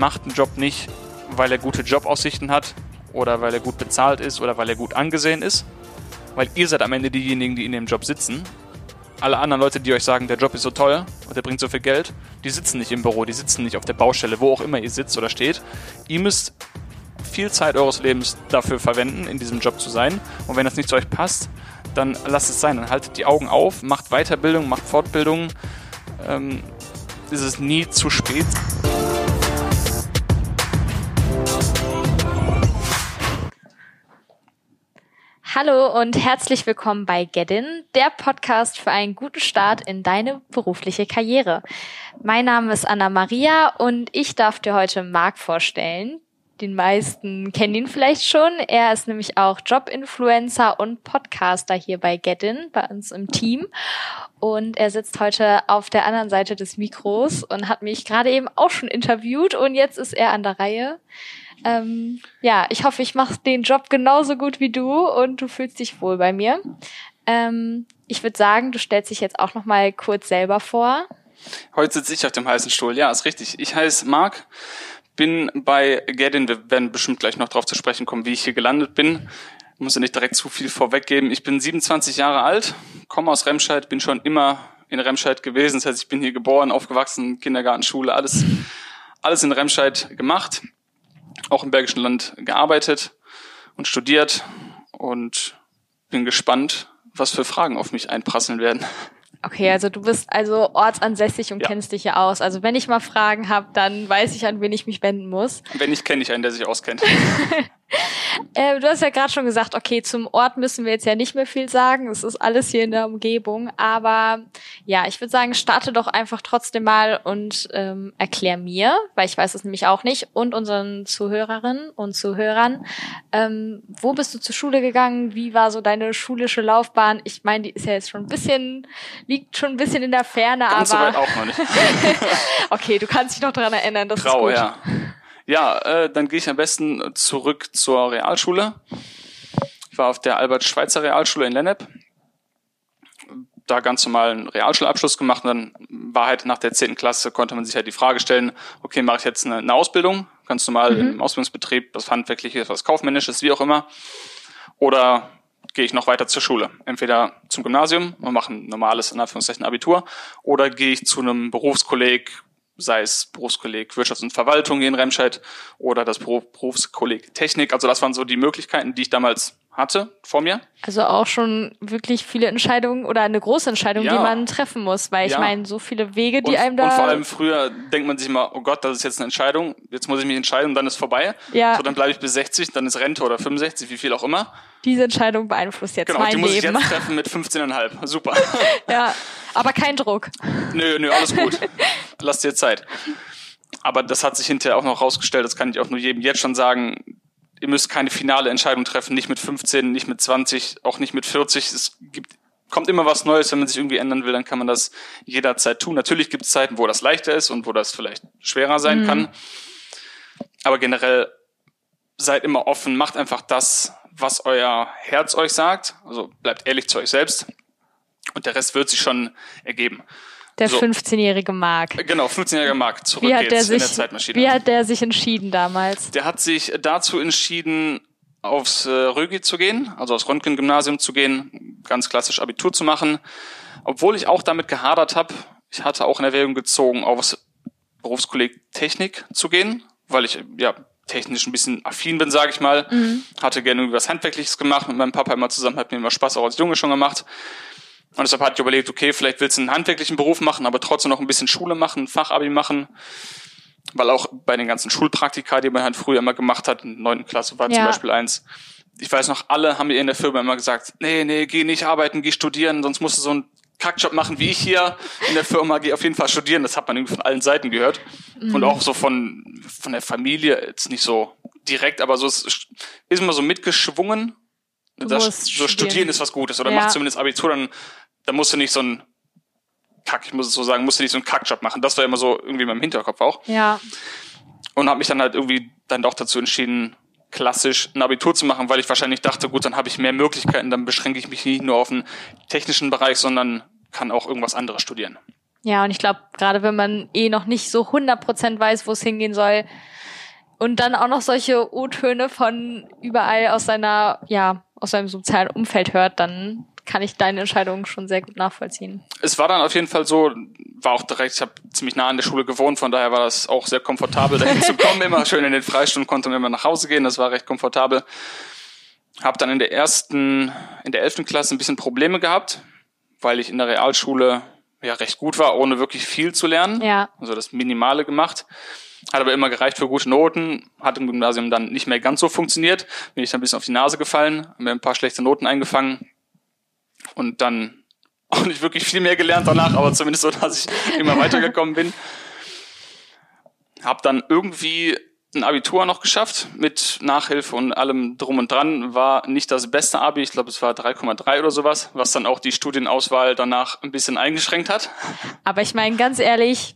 macht einen Job nicht, weil er gute Jobaussichten hat oder weil er gut bezahlt ist oder weil er gut angesehen ist, weil ihr seid am Ende diejenigen, die in dem Job sitzen. Alle anderen Leute, die euch sagen, der Job ist so toll und der bringt so viel Geld, die sitzen nicht im Büro, die sitzen nicht auf der Baustelle, wo auch immer ihr sitzt oder steht. Ihr müsst viel Zeit eures Lebens dafür verwenden, in diesem Job zu sein. Und wenn das nicht zu euch passt, dann lasst es sein. Dann haltet die Augen auf, macht Weiterbildung, macht Fortbildung. Ähm, ist es nie zu spät. Hallo und herzlich willkommen bei Gedin, der Podcast für einen guten Start in deine berufliche Karriere. Mein Name ist Anna Maria und ich darf dir heute Marc vorstellen. Den meisten kennen ihn vielleicht schon. Er ist nämlich auch Jobinfluencer und Podcaster hier bei Gedin, bei uns im Team. Und er sitzt heute auf der anderen Seite des Mikros und hat mich gerade eben auch schon interviewt und jetzt ist er an der Reihe. Ähm, ja, ich hoffe, ich mache den Job genauso gut wie du und du fühlst dich wohl bei mir. Ähm, ich würde sagen, du stellst dich jetzt auch noch mal kurz selber vor. Heute sitze ich auf dem heißen Stuhl. Ja, ist richtig. Ich heiße Marc, bin bei Gedin. Wir werden bestimmt gleich noch darauf zu sprechen kommen, wie ich hier gelandet bin. Ich muss ja nicht direkt zu viel vorweggeben. Ich bin 27 Jahre alt, komme aus Remscheid, bin schon immer in Remscheid gewesen. Das heißt, ich bin hier geboren, aufgewachsen, Kindergarten, Schule, alles, alles in Remscheid gemacht auch im Bergischen Land gearbeitet und studiert und bin gespannt, was für Fragen auf mich einprasseln werden. Okay, also du bist also ortsansässig und ja. kennst dich ja aus. Also wenn ich mal Fragen habe, dann weiß ich, an wen ich mich wenden muss. Wenn nicht, kenne ich einen, der sich auskennt. Äh, du hast ja gerade schon gesagt, okay, zum Ort müssen wir jetzt ja nicht mehr viel sagen. Es ist alles hier in der Umgebung. Aber ja, ich würde sagen, starte doch einfach trotzdem mal und ähm, erklär mir, weil ich weiß es nämlich auch nicht, und unseren Zuhörerinnen und Zuhörern, ähm, wo bist du zur Schule gegangen? Wie war so deine schulische Laufbahn? Ich meine, die ist ja jetzt schon ein bisschen, liegt schon ein bisschen in der Ferne, Ganz aber. So weit auch noch nicht. okay, du kannst dich noch daran erinnern. Das Trau, ist gut. ja. Ja, äh, dann gehe ich am besten zurück zur Realschule. Ich war auf der Albert-Schweitzer Realschule in Lennep. Da ganz normal einen Realschulabschluss gemacht und dann war halt nach der zehnten Klasse, konnte man sich halt die Frage stellen, okay, mache ich jetzt eine, eine Ausbildung, ganz normal mhm. im Ausbildungsbetrieb, was Handwerkliches, was Kaufmännisches, wie auch immer. Oder gehe ich noch weiter zur Schule. Entweder zum Gymnasium und mache ein normales, in Anführungszeichen, Abitur, oder gehe ich zu einem Berufskolleg, sei es Berufskolleg Wirtschaft und Verwaltung in Remscheid oder das Berufskolleg Technik. Also das waren so die Möglichkeiten, die ich damals hatte vor mir. Also auch schon wirklich viele Entscheidungen oder eine große Entscheidung, ja. die man treffen muss, weil ich ja. meine, so viele Wege, die und, einem da. Und vor allem früher denkt man sich immer, oh Gott, das ist jetzt eine Entscheidung, jetzt muss ich mich entscheiden und dann ist vorbei. Ja. So, dann bleibe ich bis 60, dann ist Rente oder 65, wie viel auch immer. Diese Entscheidung beeinflusst jetzt genau, mein die muss Leben. ich jetzt treffen mit 15,5. Super. ja, aber kein Druck. Nö, nö, alles gut. Lass dir Zeit. Aber das hat sich hinterher auch noch rausgestellt, das kann ich auch nur jedem jetzt schon sagen, ihr müsst keine finale Entscheidung treffen, nicht mit 15, nicht mit 20, auch nicht mit 40. Es gibt, kommt immer was Neues, wenn man sich irgendwie ändern will, dann kann man das jederzeit tun. Natürlich gibt es Zeiten, wo das leichter ist und wo das vielleicht schwerer sein mhm. kann. Aber generell seid immer offen, macht einfach das, was euer Herz euch sagt. Also bleibt ehrlich zu euch selbst. Und der Rest wird sich schon ergeben. Der so. 15-jährige Marc. Genau, 15-jährige Marc. Zurück wie hat geht's sich, in der Zeitmaschine. Wie hat der sich entschieden damals? Der hat sich dazu entschieden, aufs äh, Rögi zu gehen, also aufs Röntgen-Gymnasium zu gehen, ganz klassisch Abitur zu machen. Obwohl ich auch damit gehadert habe, ich hatte auch in Erwägung gezogen, aufs Berufskolleg Technik zu gehen, weil ich ja technisch ein bisschen affin bin, sage ich mal. Mhm. Hatte gerne irgendwie was Handwerkliches gemacht mit meinem Papa immer zusammen, hat mir immer Spaß auch als Junge schon gemacht. Und deshalb hatte ich überlegt, okay, vielleicht willst du einen handwerklichen Beruf machen, aber trotzdem noch ein bisschen Schule machen, Fachabi machen. Weil auch bei den ganzen Schulpraktika, die man halt früher immer gemacht hat, in neunten Klasse war ja. zum Beispiel eins. Ich weiß noch, alle haben mir in der Firma immer gesagt, nee, nee, geh nicht arbeiten, geh studieren, sonst musst du so einen Kackjob machen wie ich hier in der Firma, geh auf jeden Fall studieren. Das hat man irgendwie von allen Seiten gehört. Mhm. Und auch so von, von der Familie, jetzt nicht so direkt, aber so ist, ist immer so mitgeschwungen. Das, so studieren ist was Gutes oder ja. mach zumindest Abitur, dann da musst du nicht so ein Kack, ich muss es so sagen, musst du nicht so einen Kackjob machen. Das war immer so irgendwie in meinem Hinterkopf auch. Ja. Und habe mich dann halt irgendwie dann doch dazu entschieden, klassisch ein Abitur zu machen, weil ich wahrscheinlich dachte, gut, dann habe ich mehr Möglichkeiten, dann beschränke ich mich nicht nur auf einen technischen Bereich, sondern kann auch irgendwas anderes studieren. Ja, und ich glaube, gerade wenn man eh noch nicht so 100% weiß, wo es hingehen soll und dann auch noch solche O-Töne von überall aus seiner, ja, aus seinem sozialen Umfeld hört, dann kann ich deine Entscheidung schon sehr gut nachvollziehen. Es war dann auf jeden Fall so, war auch direkt, ich habe ziemlich nah an der Schule gewohnt, von daher war das auch sehr komfortabel, dahin zu kommen. Immer schön in den Freistunden konnte man immer nach Hause gehen, das war recht komfortabel. Hab dann in der ersten, in der elften Klasse ein bisschen Probleme gehabt, weil ich in der Realschule ja recht gut war, ohne wirklich viel zu lernen. Ja. Also das Minimale gemacht. Hat aber immer gereicht für gute Noten, hat im Gymnasium dann nicht mehr ganz so funktioniert. Bin ich dann ein bisschen auf die Nase gefallen, mir ein paar schlechte Noten eingefangen und dann auch nicht wirklich viel mehr gelernt danach, aber zumindest so, dass ich immer weitergekommen bin. Hab dann irgendwie ein Abitur noch geschafft mit Nachhilfe und allem drum und dran. War nicht das beste Abi, ich glaube es war 3,3 oder sowas, was dann auch die Studienauswahl danach ein bisschen eingeschränkt hat. Aber ich meine, ganz ehrlich,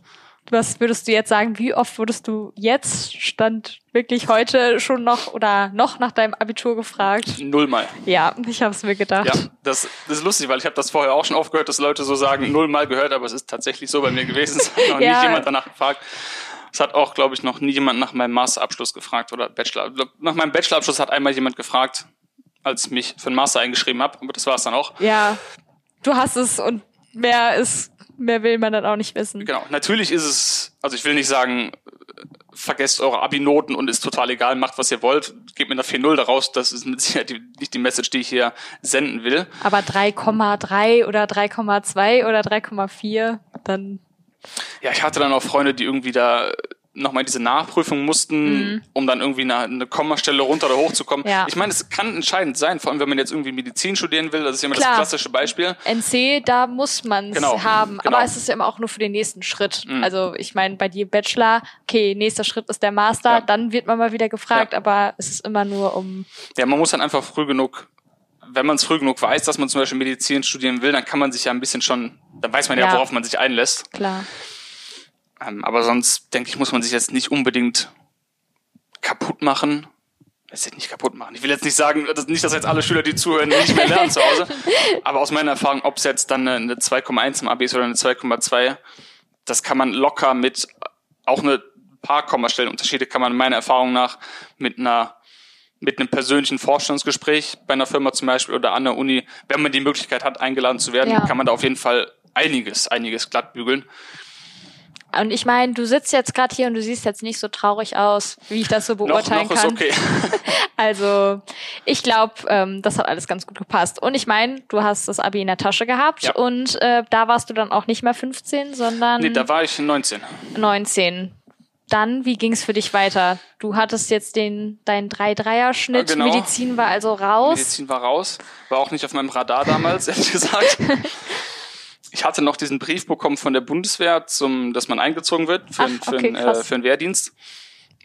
was würdest du jetzt sagen, wie oft wurdest du jetzt, stand wirklich heute schon noch oder noch nach deinem Abitur gefragt? Nullmal. Ja, ich habe es mir gedacht. Ja, das, das ist lustig, weil ich habe das vorher auch schon aufgehört, dass Leute so sagen, nullmal gehört, aber es ist tatsächlich so bei mir gewesen. Es hat noch Ja. nicht jemand danach gefragt. Es hat auch, glaube ich, noch nie jemand nach meinem Masterabschluss gefragt oder Bachelor. Nach meinem Bachelorabschluss hat einmal jemand gefragt, als ich mich für den Master eingeschrieben habe, aber das war es dann auch. Ja, du hast es und mehr ist, mehr will man dann auch nicht wissen. Genau. Natürlich ist es, also ich will nicht sagen, vergesst eure Abi-Noten und ist total egal, macht was ihr wollt, gebt mir eine 4-0 daraus, das ist mit Sicherheit nicht die Message, die ich hier senden will. Aber 3,3 oder 3,2 oder 3,4, dann Ja, ich hatte dann auch Freunde, die irgendwie da nochmal diese Nachprüfung mussten, um dann irgendwie eine, eine Kommastelle runter oder hoch zu kommen. Mhm. Ja. Ich meine, es kann entscheidend sein, vor allem wenn man jetzt irgendwie Medizin studieren will, das ist immer Klar. das klassische Beispiel. NC, da muss man es Genau, haben. genau. Aber es ist ja immer auch nur für den nächsten Schritt. Mhm. Also ich meine, bei dir Bachelor, okay, nächster Schritt ist der Master, Ja. dann wird man mal wieder gefragt, Ja. aber es ist immer nur um. Ja, man muss dann einfach früh genug, wenn man es früh genug weiß, dass man zum Beispiel Medizin studieren will, dann kann man sich ja ein bisschen schon, dann weiß man ja, Ja. worauf man sich einlässt. Klar. Ähm, aber sonst, denke ich, muss man sich jetzt nicht unbedingt kaputt machen. Ist nicht kaputt machen. Ich will jetzt nicht sagen, dass, nicht, dass jetzt alle Schüler, die zuhören, nicht mehr lernen zu Hause. Aber aus meiner Erfahrung, ob es jetzt dann eine, eine 2,1 im Abi ist oder eine 2,2, das kann man locker mit auch eine paar Kommastellenunterschiede kann man meiner Erfahrung nach mit einer mit einem persönlichen Vorstellungsgespräch bei einer Firma zum Beispiel oder an der Uni, wenn man die Möglichkeit hat, eingeladen zu werden, Ja. kann man da auf jeden Fall einiges, einiges glatt bügeln. Und ich meine, du sitzt jetzt gerade hier und du siehst jetzt nicht so traurig aus, wie ich das so Noch, beurteilen noch ist kann. okay. Also ich glaube, ähm, das hat alles ganz gut gepasst. Und ich meine, du hast das Abi in der Tasche gehabt Ja. und äh, da warst du dann auch nicht mehr 15, sondern Nee, da war ich 19. 19. Dann, wie ging's für dich weiter? Du hattest jetzt den deinen 3-3er-Schnitt, Ja, genau. Medizin war also raus. Medizin war raus. War auch nicht auf meinem Radar damals, ehrlich gesagt. Ich hatte noch diesen Brief bekommen von der Bundeswehr, zum, dass man eingezogen wird für, Ach, einen- für, okay, einen, äh, für einen Wehrdienst.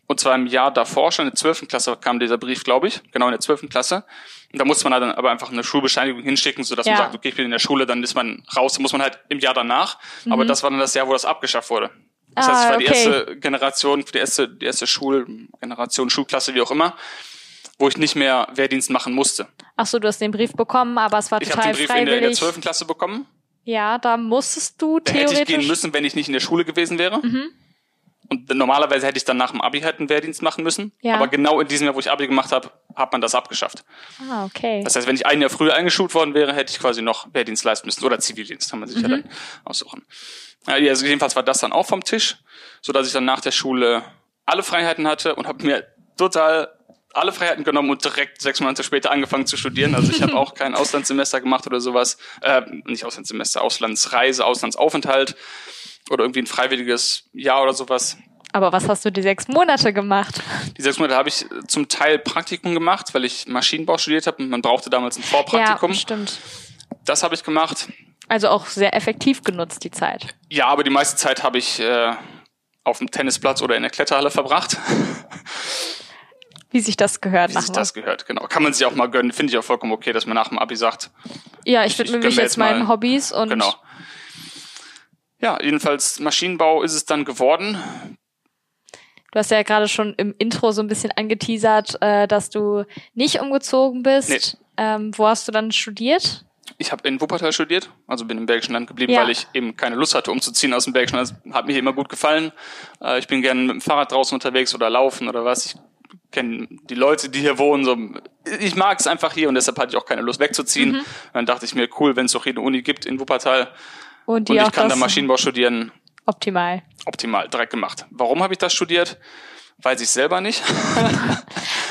Und zwar im Jahr davor, schon in der 12. Klasse kam dieser Brief, glaube ich. Genau, in der 12. Klasse. Und da musste man dann aber einfach eine Schulbescheinigung hinschicken, sodass Ja. man sagt, okay, ich bin in der Schule, dann ist man raus. Da muss man halt im Jahr danach. Aber das war dann das Jahr, wo das abgeschafft wurde. Das Mhm. Ah, heißt, ich war die okay. erste Generation, die erste, die erste Schulgeneration, Schulklasse, wie auch immer, wo ich nicht mehr Wehrdienst machen musste. Ach so, du hast den Brief bekommen, aber es war Ich habe total den Brief in der, in der freiwillig. 12. Klasse bekommen. Ja, da musstest du Da hätte theoretisch. ich gehen müssen, wenn ich nicht in der Schule gewesen wäre. Mhm. Und normalerweise hätte ich dann nach dem Abi halt einen Wehrdienst machen müssen. Ja. Aber genau in diesem Jahr, wo ich Abi gemacht habe, hat man das abgeschafft. Ah, okay. Das heißt, wenn ich ein Jahr früher eingeschult worden wäre, hätte ich quasi noch Wehrdienst leisten müssen. Oder Zivildienst, kann man sich ja Mhm. dann aussuchen. Ja, also jedenfalls war das dann auch vom Tisch, so dass ich dann nach der Schule alle Freiheiten hatte und habe mir total alle Freiheiten genommen und direkt sechs Monate später angefangen zu studieren. Also ich habe auch kein Auslandssemester gemacht oder sowas. Äh, nicht Auslandssemester, Auslandsreise, Auslandsaufenthalt oder irgendwie ein freiwilliges Jahr oder sowas. aber was hast du die sechs Monate gemacht? Die sechs Monate habe ich zum Teil Praktikum gemacht, weil ich Maschinenbau studiert habe und man brauchte damals ein Vorpraktikum. Ja, stimmt. das habe ich gemacht. Also auch sehr effektiv genutzt, die Zeit. Ja, aber die meiste Zeit habe ich äh, auf dem Tennisplatz oder in der Kletterhalle verbracht, Wie sich das gehört wie sich das gehört. Genau, kann man sich auch mal gönnen. Finde ich auch vollkommen okay, dass man nach dem Abi sagt. Ja, ich Ich- widme ich mich jetzt meinen Hobbys und Genau. Ja, jedenfalls Maschinenbau ist es dann geworden. du hast ja gerade schon im Intro so ein bisschen angeteasert, äh, dass du nicht umgezogen bist. Nee. Ähm, wo hast du dann studiert? Ich habe in Wuppertal studiert, also bin im Bergischen Land geblieben, Ja. weil ich eben keine Lust hatte, umzuziehen aus dem Bergischen Land. Das hat mir immer gut gefallen. Äh, ich bin gerne mit dem Fahrrad draußen unterwegs oder laufen oder was. Ich kenne die Leute, die hier wohnen. So. Ich mag es einfach hier und deshalb hatte ich auch keine Lust wegzuziehen. Und dann dachte ich mir, cool, wenn es doch eine Uni gibt in Wuppertal Und die und ich kann da Maschinenbau studieren, optimal. optimal, direkt gemacht. Warum habe ich das studiert? Weiß ich selber nicht.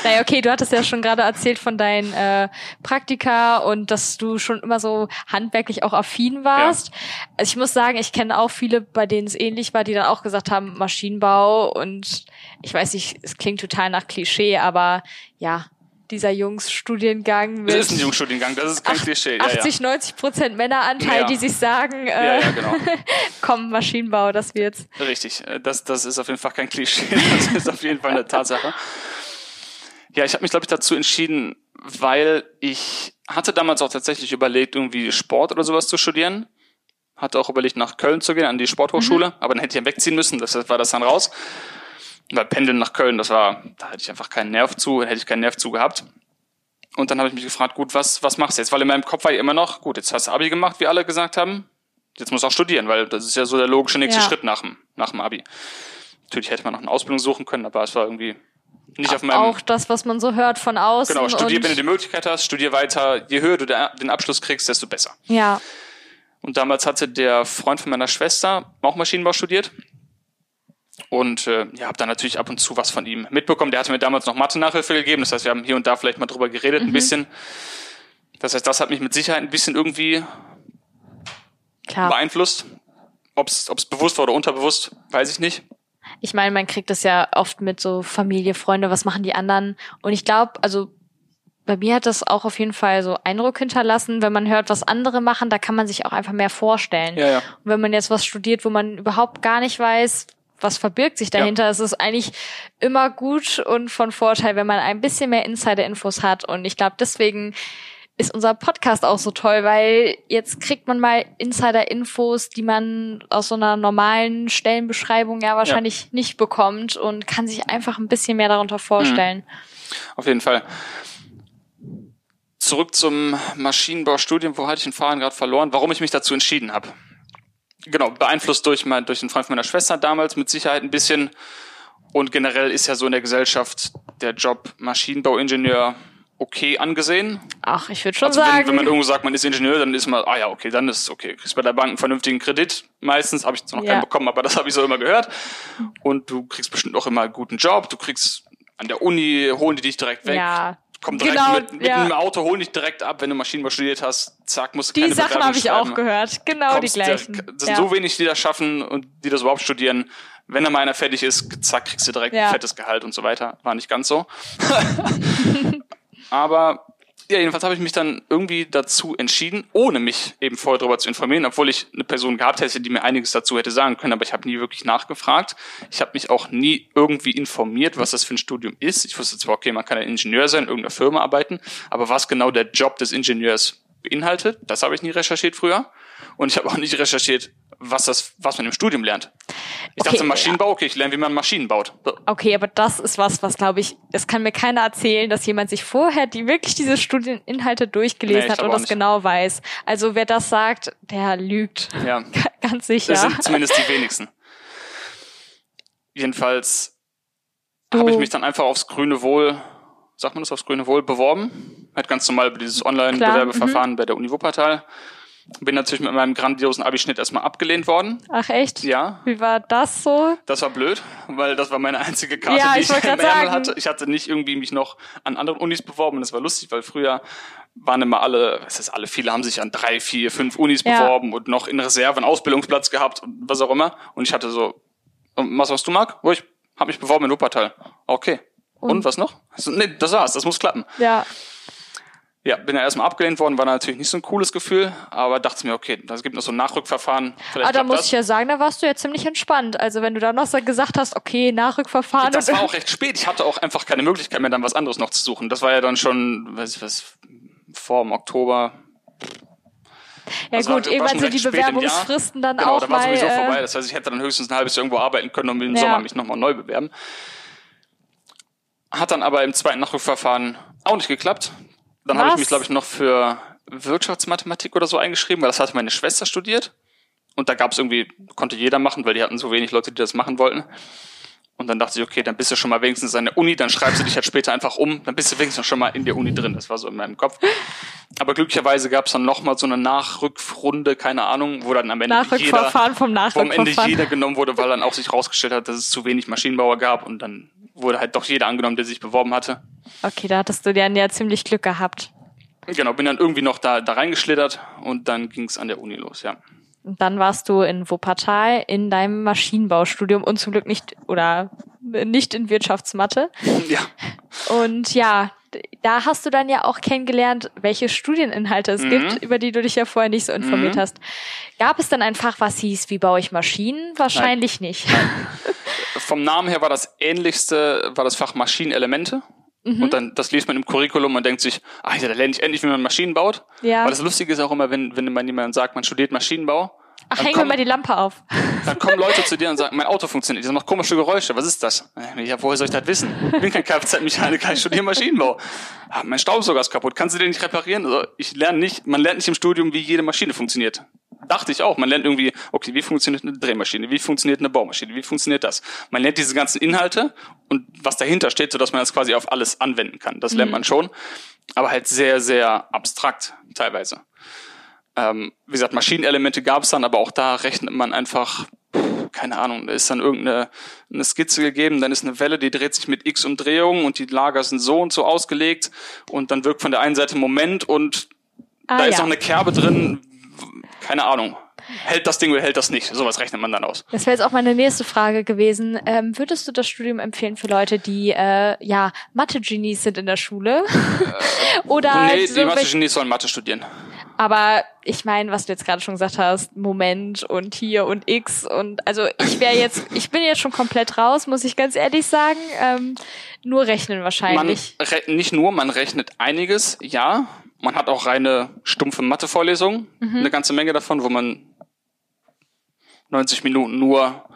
Naja, okay, du hattest ja schon gerade erzählt von deinen äh, Praktika und dass du schon immer so handwerklich auch affin warst. Also ich muss sagen, ich kenne auch viele, bei denen es ähnlich war, die dann auch gesagt haben, Maschinenbau und ich weiß nicht, es klingt total nach Klischee, aber ja, dieser Jungs-Studiengang mit Das ist ein Jungstudiengang, das ist kein ach- Klischee. Ja, 80, 90 Prozent Männeranteil, Ja. die sich sagen, äh, ja, genau. komm, Maschinenbau, das wird's. Richtig, äh, das, das ist auf jeden Fall kein Klischee, das ist auf jeden Fall eine Tatsache. Ja, ich habe mich, glaube ich, dazu entschieden, weil ich hatte damals auch tatsächlich überlegt, irgendwie Sport oder sowas zu studieren. Hatte auch überlegt, nach Köln zu gehen, an die Sporthochschule, aber dann hätte ich ja wegziehen müssen, das war das dann raus. Weil Pendeln nach Köln, das war, da hätte ich einfach keinen Nerv zu, hätte ich keinen Nerv zu gehabt. Und dann habe ich mich gefragt, gut, was, was machst du jetzt? Weil in meinem Kopf war ja immer noch, gut, jetzt hast du Abi gemacht, wie alle gesagt haben. Jetzt musst du auch studieren, weil das ist ja so der logische nächste Ja. Schritt nach dem, nach dem Abi. Natürlich hätte man noch eine Ausbildung suchen können, aber es war irgendwie nicht auf meinem. Auch das, was man so hört von außen. genau, studier, wenn du die Möglichkeit hast, studier weiter. Je höher du den Abschluss kriegst, desto besser. Ja, Und damals hatte der Freund von meiner Schwester auch Maschinenbau studiert. Und äh, ja, habe dann natürlich ab und zu was von ihm mitbekommen. Der hatte mir damals noch Mathe-Nachhilfe gegeben. Das heißt, wir haben hier und da vielleicht mal drüber geredet, ein bisschen. Das heißt, das hat mich mit Sicherheit ein bisschen irgendwie klar. beeinflusst. Ob es bewusst war oder unterbewusst, weiß ich nicht. Ich meine, man kriegt das ja oft mit so Familie, Freunde, was machen die anderen? Und ich glaube, also bei mir hat das auch auf jeden Fall so Eindruck hinterlassen, wenn man hört, was andere machen, da kann man sich auch einfach mehr vorstellen. Ja, ja. Und wenn man jetzt was studiert, wo man überhaupt gar nicht weiß, was verbirgt sich dahinter, ist es eigentlich immer gut und von Vorteil, wenn man ein bisschen mehr Insider-Infos hat. Und ich glaube, deswegen ist unser Podcast auch so toll, weil jetzt kriegt man mal Insider-Infos, die man aus so einer normalen Stellenbeschreibung ja wahrscheinlich nicht bekommt und kann sich einfach ein bisschen mehr darunter vorstellen. Auf jeden Fall. Zurück zum Maschinenbaustudium. Wo hatte ich den Faden gerade verloren? Warum ich mich dazu entschieden habe. Genau, beeinflusst durch, mein, durch den Freund von meiner Schwester damals mit Sicherheit ein bisschen. Und generell ist ja so in der Gesellschaft der Job Maschinenbauingenieur okay angesehen. Ach, ich würde schon Also wenn, sagen, wenn man irgendwo sagt, man ist Ingenieur, dann ist man, ah ja, okay, dann ist es okay. Kriegst bei der Bank einen vernünftigen Kredit. Meistens habe ich zwar noch Ja. keinen bekommen, aber das habe ich so immer gehört. Und du kriegst bestimmt auch immer einen guten Job. Du kriegst an der Uni, holen die dich direkt weg. ja, Komm direkt Genau, mit, mit ja. einem Auto, hol dich direkt ab, wenn du Maschinenbau studiert hast. Zack, musst du die keine Sachen habe ich auch gehört. Genau Kommst die gleichen. Es sind Ja. so wenig, die das schaffen und die das überhaupt studieren. Wenn da mal einer fertig ist, zack, kriegst du direkt Ja. ein fettes Gehalt und so weiter. War nicht ganz so. Aber ja, jedenfalls habe ich mich dann irgendwie dazu entschieden, ohne mich eben vorher darüber zu informieren, obwohl ich eine Person gehabt hätte, die mir einiges dazu hätte sagen können, aber ich habe nie wirklich nachgefragt. Ich habe mich auch nie irgendwie informiert, was das für ein Studium ist. Ich wusste zwar, okay, man kann ein Ingenieur sein, in irgendeiner Firma arbeiten, aber was genau der Job des Ingenieurs beinhaltet, das habe ich nie recherchiert früher. Und ich habe auch nicht recherchiert, was das, was man im Studium lernt. Ich Okay, dachte Maschinenbau, okay, ich lerne, wie man Maschinen baut. So. Okay, aber das ist was, was glaube ich, das kann mir keiner erzählen, dass jemand sich vorher die wirklich diese Studieninhalte durchgelesen Nee, hat und das nicht. genau weiß. Also wer das sagt, der lügt. Ja. Ganz sicher. Das sind zumindest die wenigsten. Jedenfalls habe ich mich dann einfach aufs grüne Wohl, sagt man das aufs grüne Wohl, beworben. Halt ganz normal über dieses Online-Bewerbeverfahren bei der Uni Wuppertal. Bin natürlich mit meinem grandiosen Abischnitt erstmal abgelehnt worden. Ach echt? Ja, Wie war das so? das war blöd, weil das war meine einzige Karte, Ja, die ich ich, im Ärmel sagen. hatte. Ich hatte nicht irgendwie mich noch an anderen Unis beworben und das war lustig, weil früher waren immer alle, was heißt alle, viele haben sich an drei, vier, fünf Unis Ja. beworben und noch in Reserve einen Ausbildungsplatz gehabt und was auch immer. Und ich hatte so, und was hast du, Marc? Wo ich habe mich beworben in Wuppertal. Okay. Und, Und? was noch? So, nee, das war's, das muss klappen. Ja. Ja, bin ja erstmal abgelehnt worden, war natürlich nicht so ein cooles Gefühl, aber dachte mir, okay, das gibt noch so ein Nachrückverfahren. Vielleicht Aber da muss das. ich ja sagen, da warst du ja ziemlich entspannt. Also wenn du dann noch so gesagt hast, okay, Nachrückverfahren Das war auch recht spät. Ich hatte auch einfach keine Möglichkeit mehr, dann was anderes noch zu suchen. Das war ja dann schon, weiß ich was, vor dem Oktober. ja war- gut, schon also recht die. Bewerbungsfristen dann Genau, auch da war mal. sowieso äh, vorbei. Das heißt, ich hätte dann höchstens ein halbes Jahr irgendwo arbeiten können und im Ja. Sommer mich nochmal neu bewerben. Hat dann aber im zweiten Nachrückverfahren auch nicht geklappt. Dann habe ich mich, glaube ich, noch für Wirtschaftsmathematik oder so eingeschrieben, weil das hatte meine Schwester studiert. Und da gab es irgendwie, konnte jeder machen, weil die hatten so wenig Leute, die das machen wollten. Und dann dachte ich, okay, dann bist du schon mal wenigstens an der Uni, dann schreibst du dich halt später einfach um, dann bist du wenigstens schon mal in der Uni drin. Das war so in meinem Kopf. Aber glücklicherweise gab es dann nochmal so eine Nachrückrunde, keine Ahnung, wo dann am Ende jeder, vom Ende jeder genommen wurde, weil dann auch sich rausgestellt hat, dass es zu wenig Maschinenbauer gab und dann wurde halt doch jeder angenommen, der sich beworben hatte. Okay, da hattest du dann ja ziemlich Glück gehabt. Genau, bin dann irgendwie noch da, da reingeschlittert und dann ging es an der Uni los, ja. Und dann warst du in Wuppertal in deinem Maschinenbaustudium und zum Glück nicht oder nicht in Wirtschaftsmathe. Ja. Und ja, da hast du dann ja auch kennengelernt, welche Studieninhalte es mhm. gibt, über die du dich ja vorher nicht so informiert mhm. hast. Gab es dann ein Fach, was hieß, wie baue ich Maschinen? Wahrscheinlich Nein. nicht. Nein. Vom Namen her war das ähnlichste, war das Fach Maschinenelemente. Mhm. Und dann, das liest man im Curriculum und denkt sich, ach ja, da lerne ich endlich, wie man Maschinen baut. Ja. Aber das Lustige ist auch immer, wenn, wenn man jemand sagt, man studiert Maschinenbau. Ach, hängen wir mal die Lampe auf. Dann kommen Leute zu dir und sagen, mein Auto funktioniert, das macht komische Geräusche, was ist das? Ja, woher soll ich das wissen? Ich bin kein Kfz-Mechaniker, ich studiere Maschinenbau. Ah, mein Staubsauger ist kaputt, kannst du den nicht reparieren? Also ich lerne nicht, man lernt nicht im Studium, wie jede Maschine funktioniert dachte ich auch. Man lernt irgendwie, okay, wie funktioniert eine Drehmaschine, wie funktioniert eine Baumaschine, wie funktioniert das? Man lernt diese ganzen Inhalte und was dahinter steht, sodass man das quasi auf alles anwenden kann. Das mhm. lernt man schon, aber halt sehr, sehr abstrakt teilweise. Ähm, wie gesagt, Maschinenelemente gab es dann, aber auch da rechnet man einfach keine Ahnung, da ist dann irgendeine eine Skizze gegeben, dann ist eine Welle, die dreht sich mit x Umdrehungen und die Lager sind so und so ausgelegt und dann wirkt von der einen Seite Moment und ah, da ist noch eine Kerbe drin, keine Ahnung. Hält das Ding oder hält das nicht? Sowas rechnet man dann aus. Das wäre jetzt auch meine nächste Frage gewesen. Ähm, würdest du das Studium empfehlen für Leute, die äh, ja Mathe-Genies sind in der Schule? Äh, Oder nee, die Mathe-Genies sollen Mathe studieren. Aber ich meine, was du jetzt gerade schon gesagt hast, Moment und hier und X und also ich wäre jetzt, ich bin jetzt schon komplett raus, muss ich ganz ehrlich sagen. Ähm, nur rechnen wahrscheinlich. Man re nicht nur, man rechnet einiges, ja. Man hat auch reine stumpfe Mathe-Vorlesungen, mhm. eine ganze Menge davon, wo man 90 Minuten nur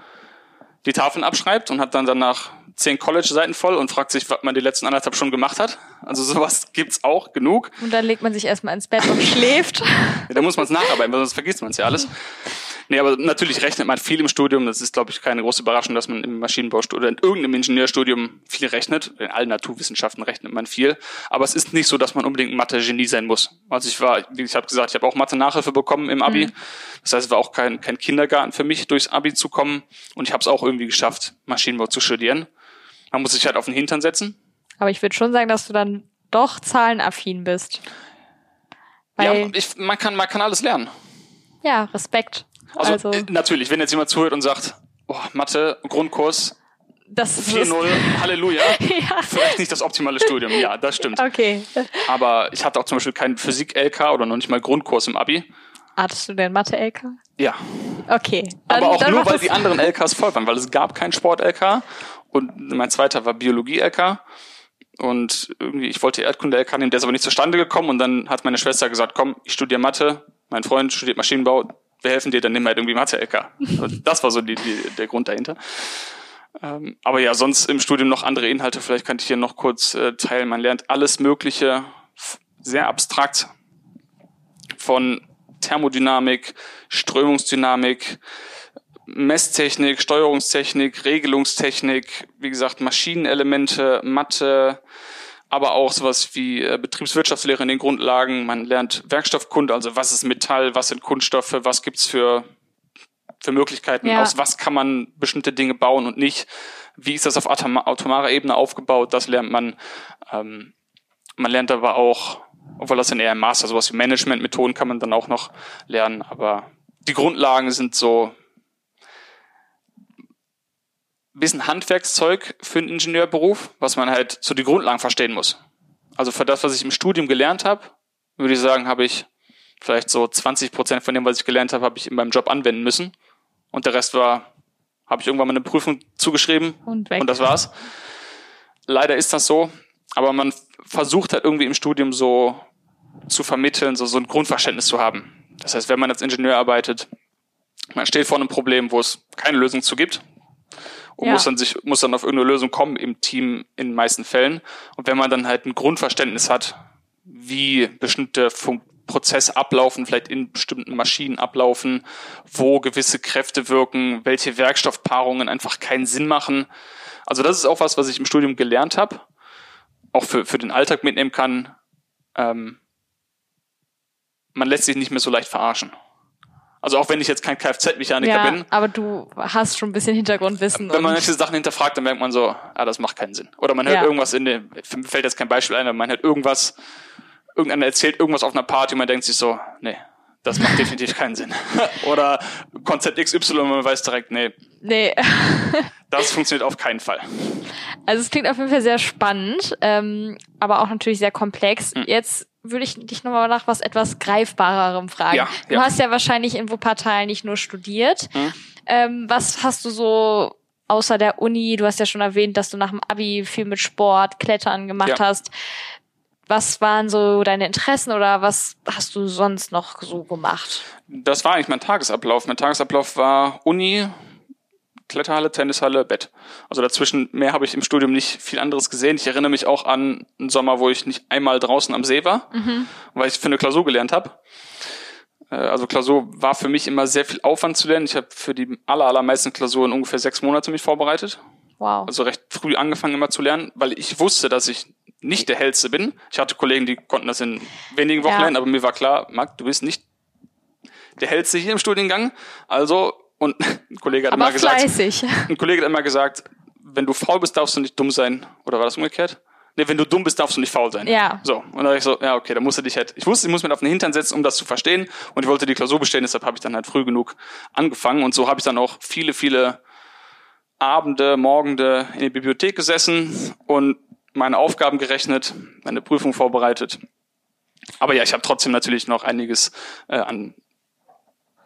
die Tafeln abschreibt und hat dann danach zehn College-Seiten voll und fragt sich, was man die letzten anderthalb Stunden gemacht hat. Also sowas gibt's auch genug. Und dann legt man sich erstmal ins Bett und schläft. ja, da muss man es nacharbeiten, weil sonst vergisst man es ja alles. Nee, aber natürlich rechnet man viel im Studium. Das ist, glaube ich, keine große Überraschung, dass man im Maschinenbaustudium oder in irgendeinem Ingenieurstudium viel rechnet. In allen Naturwissenschaften rechnet man viel. Aber es ist nicht so, dass man unbedingt Mathe-Genie sein muss. Also ich war, wie ich habe gesagt, ich habe auch Mathe-Nachhilfe bekommen im Abi. Mhm. Das heißt, es war auch kein, kein Kindergarten für mich, durchs Abi zu kommen. Und ich habe es auch irgendwie geschafft, Maschinenbau zu studieren. Man muss sich halt auf den Hintern setzen. Aber ich würde schon sagen, dass du dann doch zahlenaffin bist. Weil ja, ich, man, kann, man kann alles lernen. Ja, Respekt. Also, also äh, natürlich, wenn jetzt jemand zuhört und sagt, oh, Mathe, Grundkurs, 4-0, Halleluja. ja. Vielleicht nicht das optimale Studium, ja, das stimmt. Okay. Aber ich hatte auch zum Beispiel keinen Physik-LK oder noch nicht mal Grundkurs im Abi. Hattest du denn Mathe-LK? Ja. Okay. Dann, Aber auch nur, weil die anderen LKs voll waren, weil es gab keinen Sport-LK und mein zweiter war Biologie-LK. Und irgendwie, ich wollte Erdkunde-LK nehmen, der ist aber nicht zustande gekommen und dann hat meine Schwester gesagt, komm, ich studiere Mathe, mein Freund studiert Maschinenbau, wir helfen dir, dann nimm halt irgendwie Mathe-LK. das war so die, die, der Grund dahinter. Ähm, aber ja, sonst im Studium noch andere Inhalte, vielleicht kann ich hier noch kurz äh, teilen. Man lernt alles Mögliche, sehr abstrakt, von Thermodynamik, Strömungsdynamik, Messtechnik, Steuerungstechnik, Regelungstechnik, wie gesagt, Maschinenelemente, Mathe, aber auch sowas wie äh, Betriebswirtschaftslehre in den Grundlagen. Man lernt Werkstoffkunde, also was ist Metall, was sind Kunststoffe, was gibt's für, für Möglichkeiten, ja. aus was kann man bestimmte Dinge bauen und nicht. Wie ist das auf atomarer Ebene aufgebaut? Das lernt man. Ähm, man lernt aber auch, obwohl das dann eher im Master, sowas wie Managementmethoden kann man dann auch noch lernen, aber die Grundlagen sind so bisschen Handwerkszeug für einen Ingenieurberuf, was man halt so die Grundlagen verstehen muss. Also für das, was ich im Studium gelernt habe, würde ich sagen, habe ich vielleicht so 20 Prozent von dem, was ich gelernt habe, habe ich in meinem Job anwenden müssen. Und der Rest war, habe ich irgendwann mal eine Prüfung zugeschrieben und, weg. und das war's. Leider ist das so, aber man versucht halt irgendwie im Studium so zu vermitteln, so, so ein Grundverständnis zu haben. Das heißt, wenn man als Ingenieur arbeitet, man steht vor einem Problem, wo es keine Lösung zu gibt, und ja. muss dann sich, muss dann auf irgendeine Lösung kommen im Team in den meisten Fällen. Und wenn man dann halt ein Grundverständnis hat, wie bestimmte Fun Prozess ablaufen, vielleicht in bestimmten Maschinen ablaufen, wo gewisse Kräfte wirken, welche Werkstoffpaarungen einfach keinen Sinn machen. Also das ist auch was, was ich im Studium gelernt habe, auch für, für den Alltag mitnehmen kann. Ähm, man lässt sich nicht mehr so leicht verarschen. Also auch wenn ich jetzt kein Kfz-Mechaniker ja, bin. aber du hast schon ein bisschen Hintergrundwissen. Wenn man diese Sachen hinterfragt, dann merkt man so, ah, das macht keinen Sinn. Oder man hört Ja. irgendwas in dem, mir fällt jetzt kein Beispiel ein, aber man hört irgendwas, irgendeiner erzählt irgendwas auf einer Party und man denkt sich so, nee, das macht definitiv keinen Sinn. Oder Konzept XY und man weiß direkt, nee, nee, das funktioniert auf keinen Fall. also es klingt auf jeden Fall sehr spannend, ähm, aber auch natürlich sehr komplex. Hm. Jetzt würde ich dich nochmal nach was etwas Greifbarerem fragen. Ja, du ja. hast ja wahrscheinlich in Wuppertal nicht nur studiert. Hm. Ähm, was hast du so außer der Uni, du hast ja schon erwähnt, dass du nach dem Abi viel mit Sport, Klettern gemacht Ja. hast. Was waren so deine Interessen oder was hast du sonst noch so gemacht? Das war eigentlich mein Tagesablauf. Mein Tagesablauf war Uni, Kletterhalle, Tennishalle, Bett. Also dazwischen mehr habe ich im Studium nicht viel anderes gesehen. Ich erinnere mich auch an einen Sommer, wo ich nicht einmal draußen am See war, weil ich für eine Klausur gelernt habe. Äh, Also Klausur war für mich immer sehr viel Aufwand zu lernen. Ich habe für die aller, allermeisten Klausuren ungefähr sechs Monate mich vorbereitet. Wow. Also recht früh angefangen immer zu lernen, weil ich wusste, dass ich nicht der Hellste bin. Ich hatte Kollegen, die konnten das in wenigen Wochen Ja. lernen, aber mir war klar, Marc, du bist nicht der Hellste hier im Studiengang. Also, und ein Kollege hat aber immer gesagt, fleißig. ein Kollege hat immer gesagt, wenn du faul bist, darfst du nicht dumm sein. Oder war das umgekehrt? Nee, wenn du dumm bist, darfst du nicht faul sein. Ja. So. Und dann dachte ich so, ja, okay, dann musst du dich halt, ich wusste, ich muss mir auf den Hintern setzen, um das zu verstehen. Und ich wollte die Klausur bestehen, deshalb habe ich dann halt früh genug angefangen. Und so habe ich dann auch viele, viele Abende, Morgende in der Bibliothek gesessen und meine Aufgaben gerechnet, meine Prüfung vorbereitet. Aber ja, ich habe trotzdem natürlich noch einiges äh, an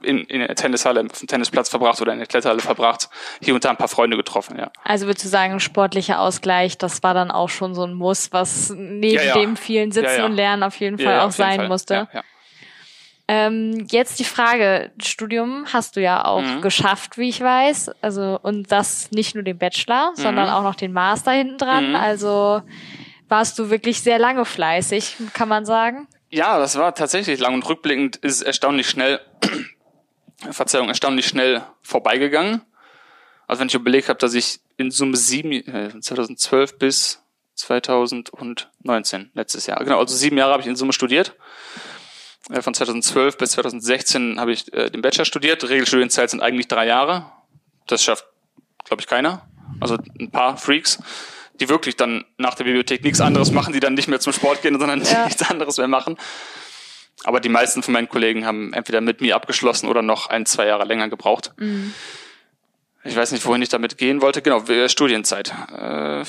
in, in der Tennishalle, auf dem Tennisplatz verbracht oder in der Kletterhalle verbracht, hier und da ein paar Freunde getroffen, ja. Also würdest du sagen, sportlicher Ausgleich, das war dann auch schon so ein Muss, was neben Ja, ja. dem vielen Sitzen Ja, und Lernen auf jeden Fall auch sein Fall. musste. Ja, ja. Ähm, jetzt die Frage, Studium hast du ja auch Mhm. geschafft, wie ich weiß. Also, und das nicht nur den Bachelor, sondern auch noch den Master hinten dran. Mhm. Also warst du wirklich sehr lange fleißig, kann man sagen. Ja, das war tatsächlich lang und rückblickend ist erstaunlich schnell, Verzeihung, erstaunlich schnell vorbeigegangen. Also wenn ich überlegt habe, dass ich in Summe sieben, äh, 2012 bis 2019, letztes Jahr, genau, also sieben Jahre habe ich in Summe studiert. Äh, Von 2012 bis 2016 habe ich äh, den Bachelor studiert. Regelstudienzeit sind eigentlich drei Jahre. Das schafft, glaube ich, keiner. Also ein paar Freaks, die wirklich dann nach der Bibliothek nichts anderes machen, die dann nicht mehr zum Sport gehen, sondern Ja. nichts anderes mehr machen. Aber die meisten von meinen Kollegen haben entweder mit mir abgeschlossen oder noch ein, zwei Jahre länger gebraucht. Ich weiß nicht, wohin ich damit gehen wollte. Genau, Studienzeit. Äh,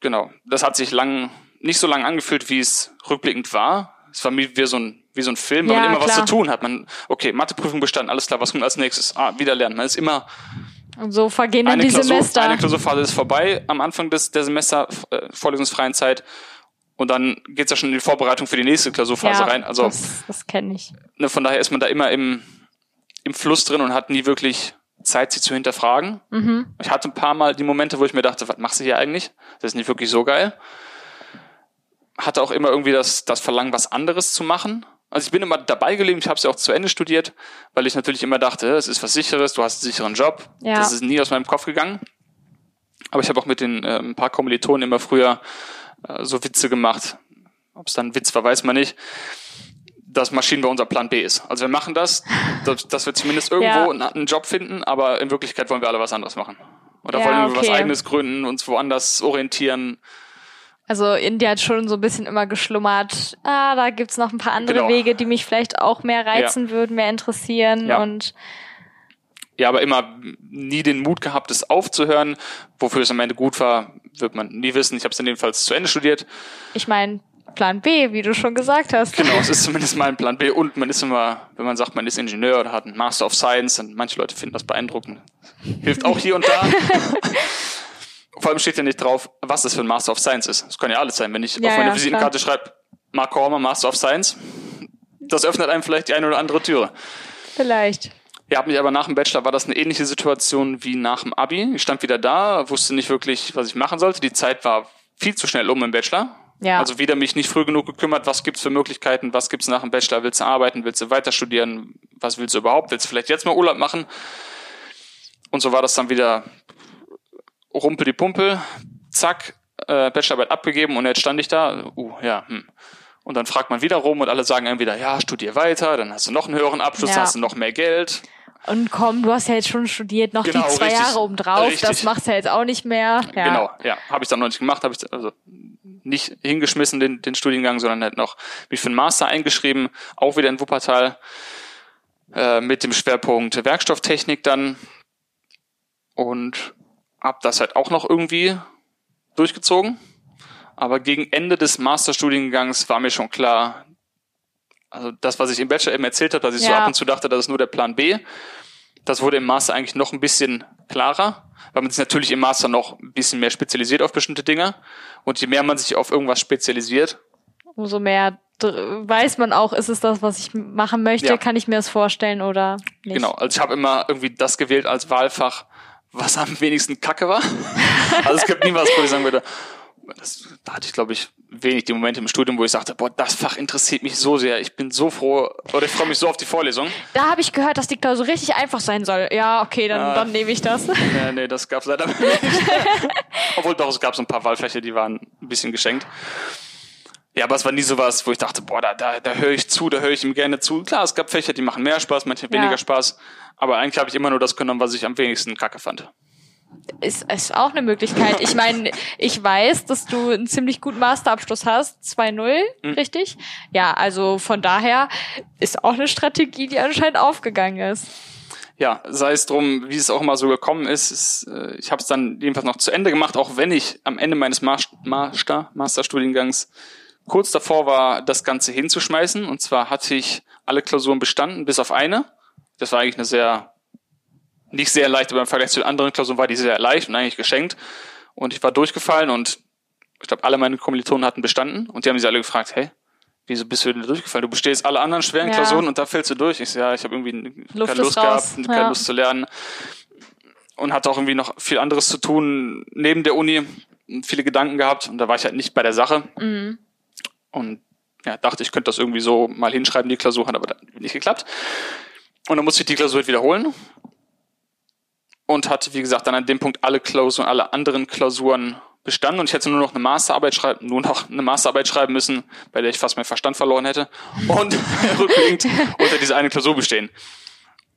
genau. Das hat sich lang, nicht so lang angefühlt, wie es rückblickend war. Es war wie, wie so ein, wie so ein Film, weil Ja, man immer was klar. zu tun hat. Man, okay, Matheprüfung bestanden, alles klar, was kommt als nächstes? Ah, wieder lernen. Man ist immer, Und so vergehen dann die Klausur, Semester. eine Klausurphase ist vorbei am Anfang des, der Semester, äh, vorlesungsfreien Zeit. Und dann geht's ja schon in die Vorbereitung für die nächste Klausurphase ja, rein. Also das, das kenne ich. ne, von daher ist man da immer im, im Fluss drin und hat nie wirklich Zeit, sie zu hinterfragen. Mhm. Ich hatte ein paar Mal die Momente, wo ich mir dachte, was machst du hier eigentlich? Das ist nicht wirklich so geil. Hatte auch immer irgendwie das, das Verlangen, was anderes zu machen. Also ich bin immer dabei geblieben, ich habe es ja auch zu Ende studiert, weil ich natürlich immer dachte, es ist was Sicheres, du hast einen sicheren Job. Ja. Das ist nie aus meinem Kopf gegangen. Aber ich habe auch mit den äh, ein paar Kommilitonen immer früher äh, so Witze gemacht. Ob es dann ein Witz war, weiß man nicht. Dass Maschinenbau unser Plan B ist. Also wir machen das, dass, dass wir zumindest irgendwo Ja. einen, Job finden, aber in Wirklichkeit wollen wir alle was anderes machen. Oder Ja, wollen wir was okay. eigenes gründen, uns woanders orientieren. Also India hat schon so ein bisschen immer geschlummert. Ah, da gibt's noch ein paar andere Genau. Wege, die mich vielleicht auch mehr reizen würden, mehr interessieren. Ja. Und Ja, aber immer nie den Mut gehabt, es aufzuhören. Wofür es am Ende gut war, wird man nie wissen. Ich habe es in dem Fall zu Ende studiert. ich meine, Plan B, wie du schon gesagt hast. Genau, es ist zumindest mal ein Plan B. Und man ist immer, wenn man sagt, man ist Ingenieur oder hat einen Master of Science, und manche Leute finden das beeindruckend. Hilft auch hier und da. Vor allem steht ja nicht drauf, was das für ein Master of Science ist. Das kann ja alles sein. Wenn ich Ja, auf meine ja, Visitenkarte schreibe, Mark Hormer, Master of Science, das öffnet einem vielleicht die eine oder andere Türe. Vielleicht. Ja, hab mich aber nach dem Bachelor war das eine ähnliche Situation wie nach dem Abi. Ich stand wieder da, wusste nicht wirklich, was ich machen sollte. Die Zeit war viel zu schnell um im Bachelor. Ja. Also wieder mich nicht früh genug gekümmert, was gibt's für Möglichkeiten, was gibt's nach dem Bachelor, willst du arbeiten, willst du weiter studieren, was willst du überhaupt, willst du vielleicht jetzt mal Urlaub machen? Und so war das dann wieder rumpel die Pumpel, zack, äh, Bachelorarbeit abgegeben und jetzt stand ich da, uh, ja, hm. Und dann fragt man wieder rum und alle sagen entweder, ja, studier weiter, dann hast du noch einen höheren Abschluss, Ja. dann hast du noch mehr Geld. Und komm, du hast ja jetzt schon studiert, noch Genau, die zwei richtig. Jahre obendrauf. Richtig. Das machst du ja jetzt auch nicht mehr. Ja. Genau, ja. Habe ich dann noch nicht gemacht, habe ich also nicht hingeschmissen, den, den Studiengang, sondern halt noch mich für einen Master eingeschrieben, auch wieder in Wuppertal, äh, mit dem Schwerpunkt Werkstofftechnik dann. Und habe das halt auch noch irgendwie durchgezogen. Aber gegen Ende des Masterstudiengangs war mir schon klar, also das, was ich im Bachelor eben erzählt habe, dass ich so Ja. ab und zu dachte, das ist nur der Plan B, das wurde im Master eigentlich noch ein bisschen klarer, weil man sich natürlich im Master noch ein bisschen mehr spezialisiert auf bestimmte Dinge. Und je mehr man sich auf irgendwas spezialisiert, Umso mehr weiß man auch, ist es das, was ich machen möchte, Ja. kann ich mir das vorstellen oder nicht. genau, also ich habe immer irgendwie das gewählt als Wahlfach, was am wenigsten kacke war. also es gibt nie was, wo ich sagen würde, das, da hatte ich, glaube ich, wenig die Momente im Studium, wo ich sagte, boah, das Fach interessiert mich so sehr, ich bin so froh oder ich freue mich so auf die Vorlesung. Da habe ich gehört, dass die Klausur richtig einfach sein soll. Ja, okay, dann, Ja. dann nehme ich das. Ja, nee, das gab's leider nicht. Obwohl doch, es gab so ein paar Wahlfläche, die waren ein bisschen geschenkt. Ja, aber es war nie sowas, wo ich dachte, boah, da, da, da höre ich zu, da höre ich ihm gerne zu. Klar, es gab Fächer, die machen mehr Spaß, manche weniger Ja. Spaß. Aber eigentlich habe ich immer nur das genommen, was ich am wenigsten kacke fand. Ist, ist auch eine Möglichkeit. Ich meine, ich weiß, dass du einen ziemlich guten Masterabschluss hast, 2-0, Mhm. richtig? Ja, also von daher ist auch eine Strategie, die anscheinend aufgegangen ist. Ja, sei es drum, wie es auch immer so gekommen ist. ist äh, ich habe es dann jedenfalls noch zu Ende gemacht, auch wenn ich am Ende meines Mas- Master, Masterstudiengangs kurz davor war, das Ganze hinzuschmeißen. Und zwar hatte ich alle Klausuren bestanden, bis auf eine. Das war eigentlich eine sehr, nicht sehr leicht, aber im Vergleich zu den anderen Klausuren war die sehr leicht und eigentlich geschenkt. Und ich war durchgefallen und ich glaube, alle meine Kommilitonen hatten bestanden. Und die haben sich alle gefragt, hey, wieso bist du denn durchgefallen? Du bestehst alle anderen schweren Ja. Klausuren und da fällst du durch. Ich so, ja, ich habe irgendwie Luft keine Lust raus. gehabt, keine Ja. Lust zu lernen und hatte auch irgendwie noch viel anderes zu tun neben der Uni, viele Gedanken gehabt und da war ich halt nicht bei der Sache Mhm. und ja, dachte, ich könnte das irgendwie so mal hinschreiben, die Klausur hat aber nicht geklappt. Und dann musste ich die Klausur halt wiederholen und hatte, wie gesagt, dann an dem Punkt alle Klausuren, alle anderen Klausuren bestanden und ich hätte nur noch eine Masterarbeit schreiben, nur noch eine Masterarbeit schreiben müssen, bei der ich fast meinen Verstand verloren hätte und rückblickend unter diese eine Klausur bestehen.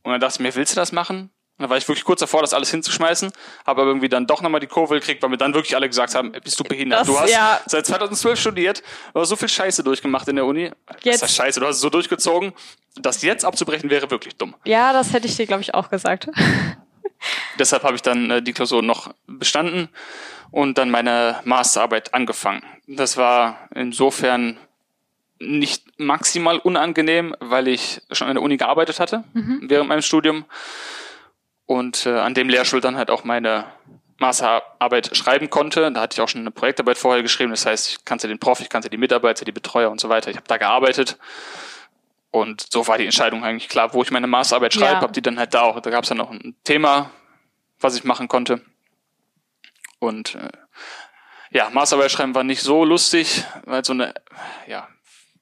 Und dann dachte ich mir, willst du das machen? Und dann war ich wirklich kurz davor, das alles hinzuschmeißen, habe aber irgendwie dann doch nochmal die Kurve gekriegt, weil mir dann wirklich alle gesagt haben, bist du behindert? Das- du hast ja. seit 2012 studiert, du hast so viel Scheiße durchgemacht in der Uni. Jetzt- heißt Scheiße, du hast es so durchgezogen, das jetzt abzubrechen wäre wirklich dumm. Ja, das hätte ich dir, glaube ich, auch gesagt. Deshalb habe ich dann äh, die Klausur noch bestanden und dann meine Masterarbeit angefangen. Das war insofern nicht maximal unangenehm, weil ich schon an der Uni gearbeitet hatte während meinem Studium und äh, an dem Lehrstuhl dann halt auch meine Masterarbeit schreiben konnte. Da hatte ich auch schon eine Projektarbeit vorher geschrieben. Das heißt, ich kannte den Prof, ich kannte die Mitarbeiter, die Betreuer und so weiter. Ich habe da gearbeitet. Und so war die Entscheidung eigentlich klar, wo ich meine Masterarbeit schreibe, Ja. habe die dann halt da auch. Da gab es dann noch ein Thema, was ich machen konnte. Und äh, ja, Masterarbeit schreiben war nicht so lustig, weil so eine, ja,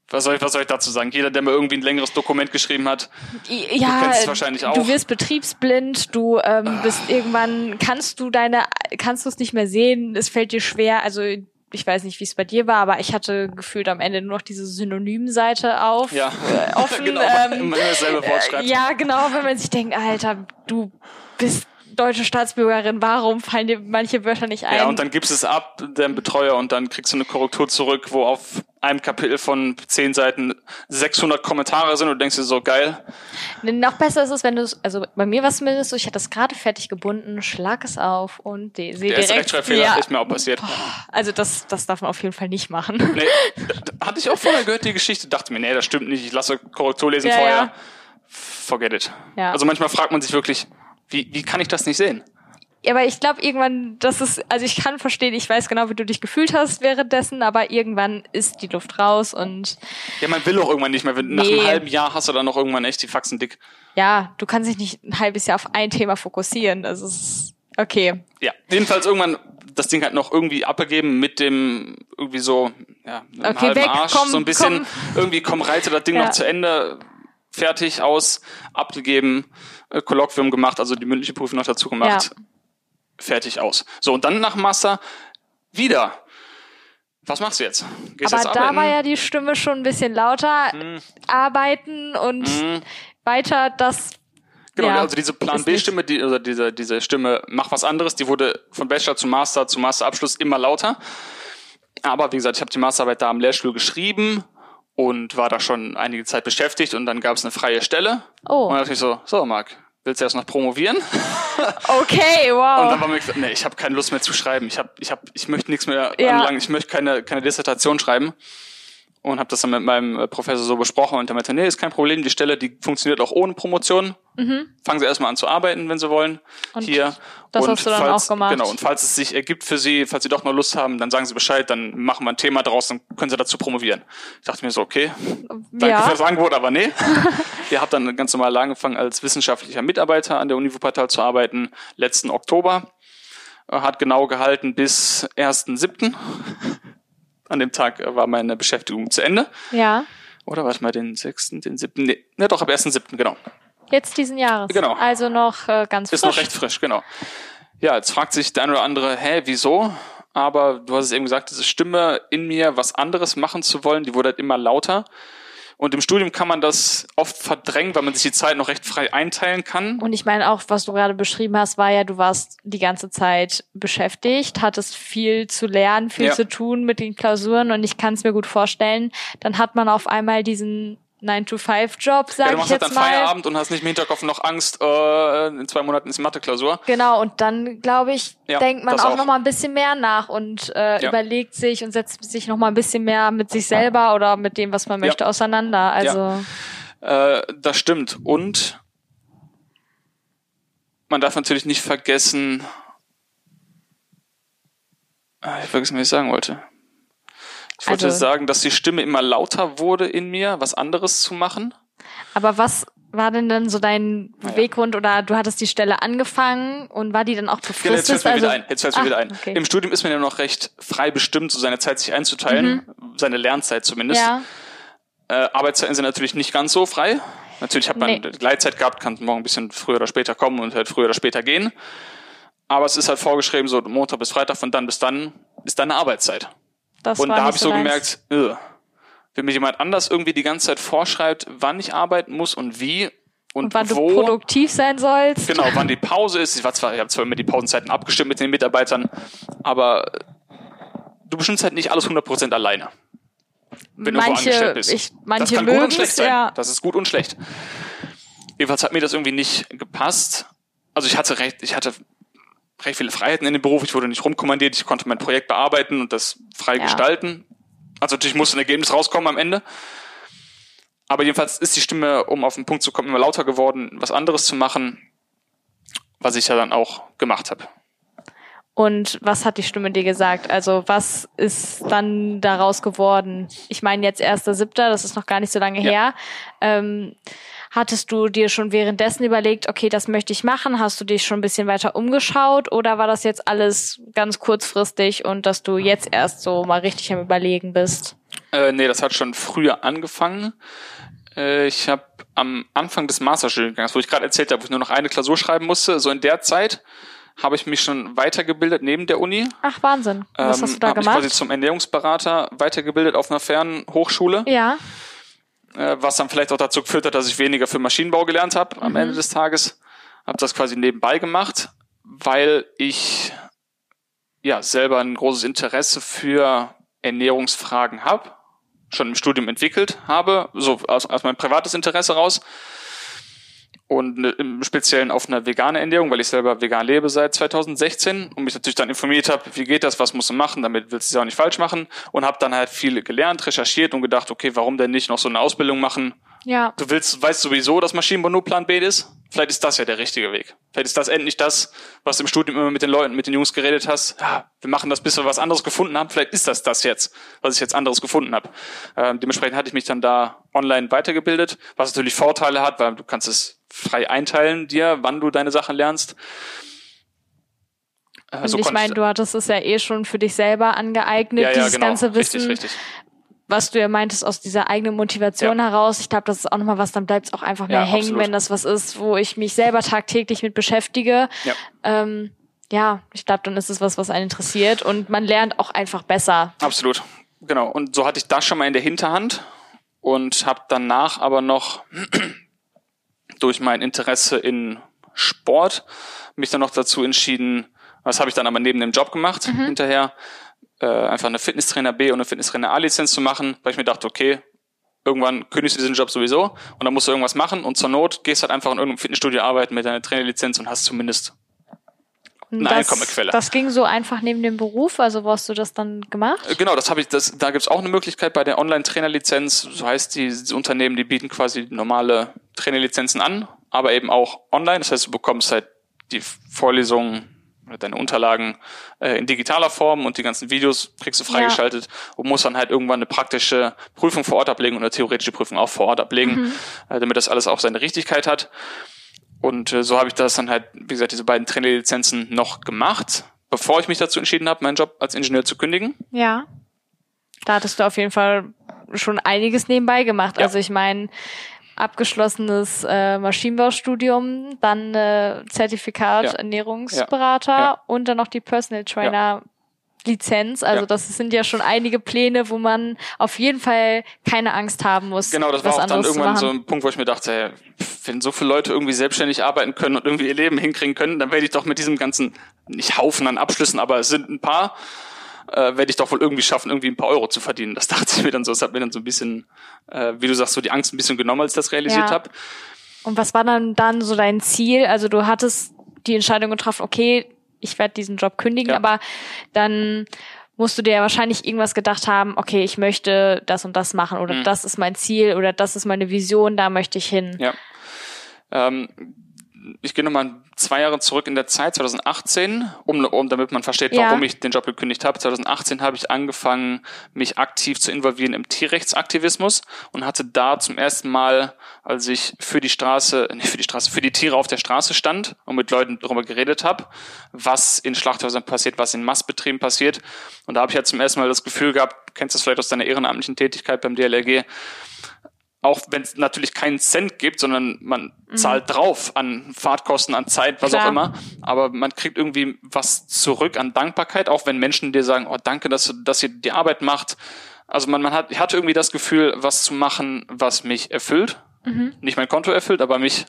was soll ich, was soll ich dazu sagen? Jeder, der mir irgendwie ein längeres Dokument geschrieben hat, Ja, es wahrscheinlich auch. du wirst betriebsblind, du ähm, bist irgendwann, kannst du deine, kannst du es nicht mehr sehen, es fällt dir schwer, also ich weiß nicht, wie es bei dir war, aber ich hatte gefühlt am Ende nur noch diese Synonymseite auf, ja, äh, offen. genau, ähm, wenn man Wort schreibt. ja, genau, wenn man sich denkt, Alter, du bist deutsche Staatsbürgerin, warum fallen dir manche Wörter nicht ein? Ja, und dann gibst es ab, deinem Betreuer, und dann kriegst du eine Korrektur zurück, wo auf einem Kapitel von zehn Seiten 600 Kommentare sind und du denkst dir so, geil. Noch besser ist es, wenn du es, also bei mir war es zumindest so, ich hatte es gerade fertig gebunden, schlag es auf und sehe Der erste direkt. Rechtschreibfehler ja, ist mir auch passiert. also das, das darf man auf jeden Fall nicht machen. Nee, hatte ich auch vorher gehört, die Geschichte, dachte mir, nee, das stimmt nicht, ich lasse Korrektur lesen Ja, vorher. ja. Forget it. Ja. Also manchmal fragt man sich wirklich, wie, wie kann ich das nicht sehen? Ja, aber ich glaube irgendwann, das ist, also ich kann verstehen, ich weiß genau, wie du dich gefühlt hast währenddessen, aber irgendwann ist die Luft raus und Ja, man will auch irgendwann nicht mehr. Wenn- Nach Nee. einem halben Jahr hast du dann noch irgendwann echt die Faxen dick. ja, du kannst dich nicht ein halbes Jahr auf ein Thema fokussieren. Das ist okay. Ja, jedenfalls irgendwann das Ding halt noch irgendwie abgegeben mit dem irgendwie so, ja, einem Okay, halben weg, Arsch, komm, so ein bisschen, komm. irgendwie komm, reite das Ding Ja. noch zu Ende, fertig, aus, abgegeben, äh, Kolloquium gemacht, also die mündliche Prüfung noch dazu gemacht, Ja. Fertig, aus. So, und dann nach Master wieder. Was machst du jetzt? Gehst Aber jetzt da war ja die Stimme schon ein bisschen lauter. Hm. Arbeiten und Mhm. weiter, das. Genau, ja, also diese Plan B-Stimme, die, also diese, diese Stimme, mach was anderes, die wurde von Bachelor zu Master zu Masterabschluss immer lauter. Aber wie gesagt, ich habe die Masterarbeit da am Lehrstuhl geschrieben und war da schon einige Zeit beschäftigt und dann gab es eine freie Stelle. Oh. Und dann dachte ich so, so Marc, willst du erst noch promovieren? Okay, Und wow. dann war mir gesagt, nee, ich habe keine Lust mehr zu schreiben. Ich hab, ich hab, ich möchte nichts mehr Ja. anlangen. Ich möchte keine, keine Dissertation schreiben. Und habe das dann mit meinem äh, Professor so besprochen und der meinte, nee, ist kein Problem, die Stelle, die funktioniert auch ohne Promotion. Fangen Sie erstmal an zu arbeiten, wenn Sie wollen. Mhm. Und hier. das und hast du dann falls, auch gemacht. Genau, und falls es sich ergibt für Sie, falls Sie doch noch Lust haben, dann sagen Sie Bescheid, dann machen wir ein Thema draus, dann können Sie dazu promovieren. Ich dachte mir so, okay, danke Ja. für das Angebot, aber nee. Ihr habt dann ganz normal angefangen, als wissenschaftlicher Mitarbeiter an der Uni Wuppertal zu arbeiten, letzten Oktober. Äh, Hat genau gehalten bis 1.7. An dem Tag äh, war meine Beschäftigung zu Ende. Ja. Oder warte mal, den 6., den 7., nee, ne, doch, ab 1.7., genau. Jetzt diesen Jahres. Genau. Also noch äh, ganz Ist frisch. noch recht frisch, genau. Ja, jetzt fragt sich der eine oder andere, hä, wieso? Aber du hast es eben gesagt, diese Stimme in mir, was anderes machen zu wollen, die wurde halt immer lauter. Und im Studium kann man das oft verdrängen, weil man sich die Zeit noch recht frei einteilen kann. Und ich meine auch, was du gerade beschrieben hast, war ja, du warst die ganze Zeit beschäftigt, hattest viel zu lernen, viel Ja. zu tun mit den Klausuren und ich kann es mir gut vorstellen, dann hat man auf einmal diesen 9-to-5-Job, Ja, sag du ich machst halt jetzt dann mal. Feierabend und hast nicht im Hinterkopf noch Angst, äh, in zwei Monaten ist Mathe-Klausur. Genau, und dann, glaube ich, Ja, denkt man auch, auch. noch mal ein bisschen mehr nach und äh, Ja. überlegt sich und setzt sich noch mal ein bisschen mehr mit sich selber oder mit dem, was man Ja. möchte, auseinander. Also, Äh, das stimmt. Und man darf natürlich nicht vergessen, Ah, ich hab vergessen, was ich sagen wollte. Ich wollte Also- sagen, dass die Stimme immer lauter wurde in mir, was anderes zu machen. aber was war denn dann so dein. Beweggrund oder du hattest die Stelle angefangen und war die dann auch Ja, jetzt befristet? fällt mir also, wieder ein. Jetzt fällt's mir Ah, wieder ein. okay. Im Studium ist man ja noch recht frei bestimmt, so seine Zeit sich einzuteilen, seine Lernzeit zumindest. ja, Äh, Arbeitszeiten sind natürlich nicht ganz so frei. Natürlich hat man Nee. Gleitzeit gehabt, kann morgen ein bisschen früher oder später kommen und halt früher oder später gehen. Aber es ist halt vorgeschrieben, so Montag bis Freitag, von dann bis dann ist deine Arbeitszeit. Das und da habe ich so gemerkt, äh, wenn mir jemand anders irgendwie die ganze Zeit vorschreibt, wann ich arbeiten muss und wie und, und wann wo. du produktiv sein sollst. Genau, wann die Pause ist. Ich war zwar, ich habe zwar immer die Pausenzeiten abgestimmt mit den Mitarbeitern, aber du bestimmst halt nicht alles 100% alleine. Wenn du wo manche, angestellt bist. ich, manche das kann gut und schlecht sein. ja. Das ist gut und schlecht. Jedenfalls hat mir das irgendwie nicht gepasst. Also ich hatte recht, ich hatte recht viele Freiheiten in dem Beruf. Ich wurde nicht rumkommandiert. Ich konnte mein Projekt bearbeiten und das frei Ja. gestalten. Also natürlich musste ein Ergebnis rauskommen am Ende. Aber jedenfalls ist die Stimme, um auf den Punkt zu kommen, immer lauter geworden, was anderes zu machen, was ich ja dann auch gemacht habe. Und was hat die Stimme dir gesagt? Also was ist dann daraus geworden? Ich meine jetzt erster Siebter, das ist noch gar nicht so lange Ja. her. Ähm, hattest du dir schon währenddessen überlegt, okay, das möchte ich machen? Hast du dich schon ein bisschen weiter umgeschaut oder war das jetzt alles ganz kurzfristig und dass du jetzt erst so mal richtig am Überlegen bist? Äh, nee, das hat schon früher angefangen. Äh, ich habe am Anfang des Masterstudiengangs, wo ich gerade erzählt habe, wo ich nur noch eine Klausur schreiben musste, so in der Zeit habe ich mich schon weitergebildet neben der Uni. Ach Wahnsinn. Was hast du da habe mich quasi gemacht? zum Ernährungsberater weitergebildet auf einer Fernhochschule, Ja, äh, was dann vielleicht auch dazu geführt hat, dass ich weniger für Maschinenbau gelernt habe Mhm. am Ende des Tages. Habe das quasi nebenbei gemacht, weil ich ja selber ein großes Interesse für Ernährungsfragen habe, schon im Studium entwickelt habe, so aus, aus meinem privates Interesse raus. Und ne- im Speziellen auf einer veganen Ernährung, weil ich selber vegan lebe seit 2016 und mich natürlich dann informiert habe, wie geht das, was musst du machen, damit willst du es auch nicht falsch machen und habe dann halt viel gelernt, recherchiert und gedacht, okay, warum denn nicht noch so eine Ausbildung machen, ja. du willst, weißt sowieso, dass Maschinenbau nur Plan B ist. Vielleicht ist das ja der richtige Weg. Vielleicht ist das endlich das, was im Studium immer mit den Leuten, mit den Jungs geredet hast. Ja, wir machen das, bis wir was anderes gefunden haben. Vielleicht ist das das jetzt, was ich jetzt anderes gefunden habe. Ähm, dementsprechend hatte ich mich dann da online weitergebildet, was natürlich Vorteile hat, weil du kannst es frei einteilen dir, wann du deine Sachen lernst. Äh, Und so ich meine, du hattest es ja eh schon für dich selber angeeignet, ja, ja, dieses genau. ganze Wissen. Richtig, richtig. was du ja meintest, aus dieser eigenen Motivation heraus. Ich glaube, das ist auch nochmal was, dann bleibt es auch einfach mehr Ja, hängen, absolut. wenn das was ist, wo ich mich selber tagtäglich mit beschäftige. Ja. Ähm, ja, ich glaube, dann ist es was, was einen interessiert und man lernt auch einfach besser. Absolut. Genau. Und so hatte ich das schon mal in der Hinterhand und habe danach aber noch durch mein Interesse in Sport mich dann noch dazu entschieden, was habe ich dann aber neben dem Job gemacht hinterher, äh, einfach eine Fitnesstrainer B und eine Fitnesstrainer A Lizenz zu machen, weil ich mir dachte, okay, irgendwann kündigst du diesen Job sowieso und dann musst du irgendwas machen und zur Not gehst halt einfach in irgendeinem Fitnessstudio arbeiten mit deiner Trainerlizenz und hast zumindest Eine das, Einkommensquelle. Das ging so einfach neben dem Beruf, also wo hast du das dann gemacht? Äh, Genau, das habe ich, das, da gibt's auch eine Möglichkeit bei der Online-Trainerlizenz. So heißt die, die Unternehmen, die bieten quasi normale Trainerlizenzen an, aber eben auch online. Das heißt, du bekommst halt die Vorlesungen oder deine Unterlagen äh, in digitaler Form und die ganzen Videos kriegst du freigeschaltet und musst dann halt irgendwann eine praktische Prüfung vor Ort ablegen und eine theoretische Prüfung auch vor Ort ablegen, äh, damit das alles auch seine Richtigkeit hat. Und äh, so habe ich das dann halt, wie gesagt, diese beiden Trainerlizenzen noch gemacht, bevor ich mich dazu entschieden habe, meinen Job als Ingenieur zu kündigen. Ja. Da hattest du auf jeden Fall schon einiges nebenbei gemacht. Ja. Also ich meine, abgeschlossenes äh, Maschinenbaustudium, dann äh, Zertifikat Ja. Ernährungsberater Ja. Und dann noch die Personal Trainer Lizenz. Also Ja. das sind ja schon einige Pläne, wo man auf jeden Fall keine Angst haben muss. Genau, das war auch dann irgendwann so ein Punkt, wo ich mir dachte, ey, pff, wenn so viele Leute irgendwie selbstständig arbeiten können und irgendwie ihr Leben hinkriegen können, dann werde ich doch mit diesem ganzen, nicht Haufen an Abschlüssen, aber es sind ein paar, äh, werde ich doch wohl irgendwie schaffen, irgendwie ein paar Euro zu verdienen. Das dachte ich mir dann so. Das hat mir dann so ein bisschen, äh, wie du sagst, so die Angst ein bisschen genommen, als ich das realisiert Ja. habe. Und was war dann dann so dein Ziel? Also du hattest die Entscheidung getroffen, okay, ich werde diesen Job kündigen, Ja. aber dann musst du dir ja wahrscheinlich irgendwas gedacht haben, okay, ich möchte das und das machen oder Mhm. das ist mein Ziel oder das ist meine Vision, da möchte ich hin. Ja. Ähm, ich gehe nochmal zwei Jahre zurück in der Zeit, 2018, um, um damit man versteht, Ja. warum ich den Job gekündigt habe. 2018 habe ich angefangen, mich aktiv zu involvieren im Tierrechtsaktivismus und hatte da zum ersten Mal, als ich für die Straße, nicht für die Straße, für die Tiere auf der Straße stand und mit Leuten darüber geredet habe, was in Schlachthäusern passiert, was in Mastbetrieben passiert. Und da habe ich ja zum ersten Mal das Gefühl gehabt, kennst du das vielleicht aus deiner ehrenamtlichen Tätigkeit beim DLRG, auch wenn es natürlich keinen Cent gibt, sondern man zahlt drauf an Fahrtkosten, an Zeit, was Klar. auch immer. Aber man kriegt irgendwie was zurück an Dankbarkeit, auch wenn Menschen dir sagen, oh danke, dass, du, dass ihr die Arbeit macht. Also man, man hat, ich hatte irgendwie das Gefühl, was zu machen, was mich erfüllt. Nicht mein Konto erfüllt, aber mich,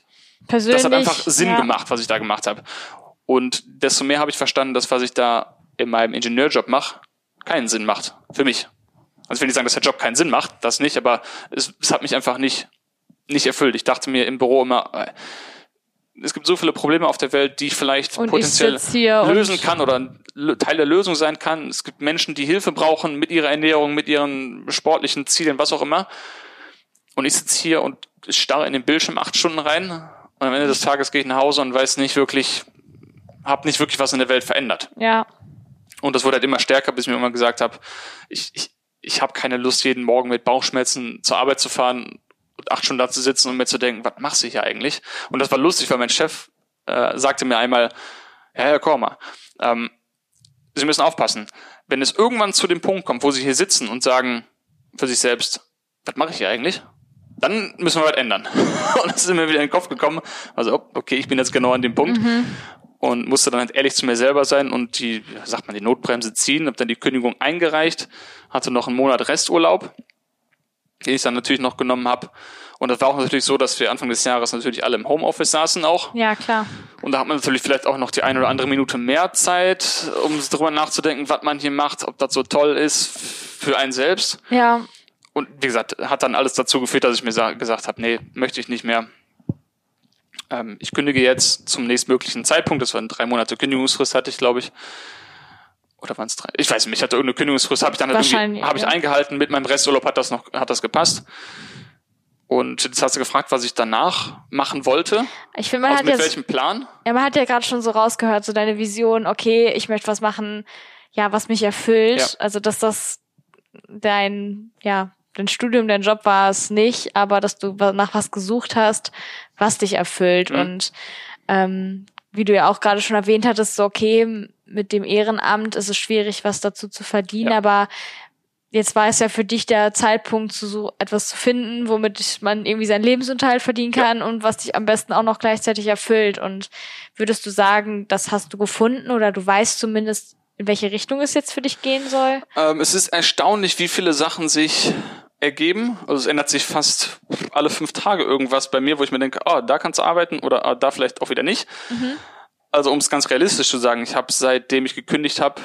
Persönlich. das hat einfach Sinn ja. gemacht, was ich da gemacht habe. Und desto mehr habe ich verstanden, dass was ich da in meinem Ingenieurjob keinen Sinn macht. Für mich. Also ich will nicht sagen, dass der Job keinen Sinn macht, das nicht, aber es, es hat mich einfach nicht, nicht erfüllt. Ich dachte mir im Büro immer, äh, es gibt so viele Probleme auf der Welt, die ich vielleicht Und ich potenziell und- lösen kann oder Teil der Lösung sein kann. Es gibt Menschen, die Hilfe brauchen mit ihrer Ernährung, mit ihren sportlichen Zielen, was auch immer. Und ich sitze hier und starre in den Bildschirm acht Stunden rein und am Ende des Tages gehe ich nach Hause und weiß nicht wirklich, habe nicht wirklich was in der Welt verändert. Ja. Und das wurde halt immer stärker, bis ich mir immer gesagt habe, ich, ich, ich habe keine Lust, jeden Morgen mit Bauchschmerzen zur Arbeit zu fahren und acht Stunden da zu sitzen und mir zu denken, was machst du hier eigentlich? Und das war lustig, weil mein Chef äh, sagte mir einmal, ja, Herr Korma, ähm, Sie müssen aufpassen. Wenn es irgendwann zu dem Punkt kommt, wo Sie hier sitzen und sagen für sich selbst, was mache ich hier eigentlich? Dann müssen wir was ändern. Und das ist mir wieder in den Kopf gekommen. Also, oh, okay, ich bin jetzt genau an dem Punkt und musste dann halt ehrlich zu mir selber sein und die, sagt man, die Notbremse ziehen, habe dann die Kündigung eingereicht, hatte noch einen Monat Resturlaub, den ich dann natürlich noch genommen habe. Und das war auch natürlich so, dass wir Anfang des Jahres natürlich alle im Homeoffice saßen auch. Ja, klar. Und da hat man natürlich vielleicht auch noch die eine oder andere Minute mehr Zeit, um darüber nachzudenken, was man hier macht, ob das so toll ist für einen selbst. Ja. Und wie gesagt, hat dann alles dazu geführt, dass ich mir sa- gesagt habe, nee, möchte ich nicht mehr. Ähm, ich kündige jetzt zum nächstmöglichen Zeitpunkt. Das war eine drei Monate Kündigungsfrist, hatte ich, glaube ich. Oder waren es drei? Ich weiß nicht, ich hatte irgendeine Kündigungsfrist, habe ich dann halt irgendwie, habe ich ja. eingehalten. Mit meinem Resturlaub hat das noch, hat das gepasst. Und jetzt hast du gefragt, was ich danach machen wollte. Ich finde, man Also hat mit jetzt, welchem Plan? ja, man hat ja gerade schon so rausgehört, so deine Vision, okay, ich möchte was machen, ja, was mich erfüllt. Ja. Also, dass das dein, ja, dein Studium, dein Job war es nicht, aber dass du nach was gesucht hast, was dich erfüllt. Mhm. Und ähm, wie du ja auch gerade schon erwähnt hattest, so okay, mit dem Ehrenamt ist es schwierig, was dazu zu verdienen, ja. aber jetzt war es ja für dich der Zeitpunkt, zu so etwas zu finden, womit man irgendwie seinen Lebensunterhalt verdienen kann ja. und was dich am besten auch noch gleichzeitig erfüllt. Und würdest du sagen, das hast du gefunden oder du weißt zumindest, in welche Richtung es jetzt für dich gehen soll? Ähm, es ist erstaunlich, wie viele Sachen sich ergeben. Also es ändert sich fast alle fünf Tage irgendwas bei mir, wo ich mir denke, oh, da kannst du arbeiten oder oh, da vielleicht auch wieder nicht. Mhm. Also um es ganz realistisch zu sagen, ich habe seitdem ich gekündigt habe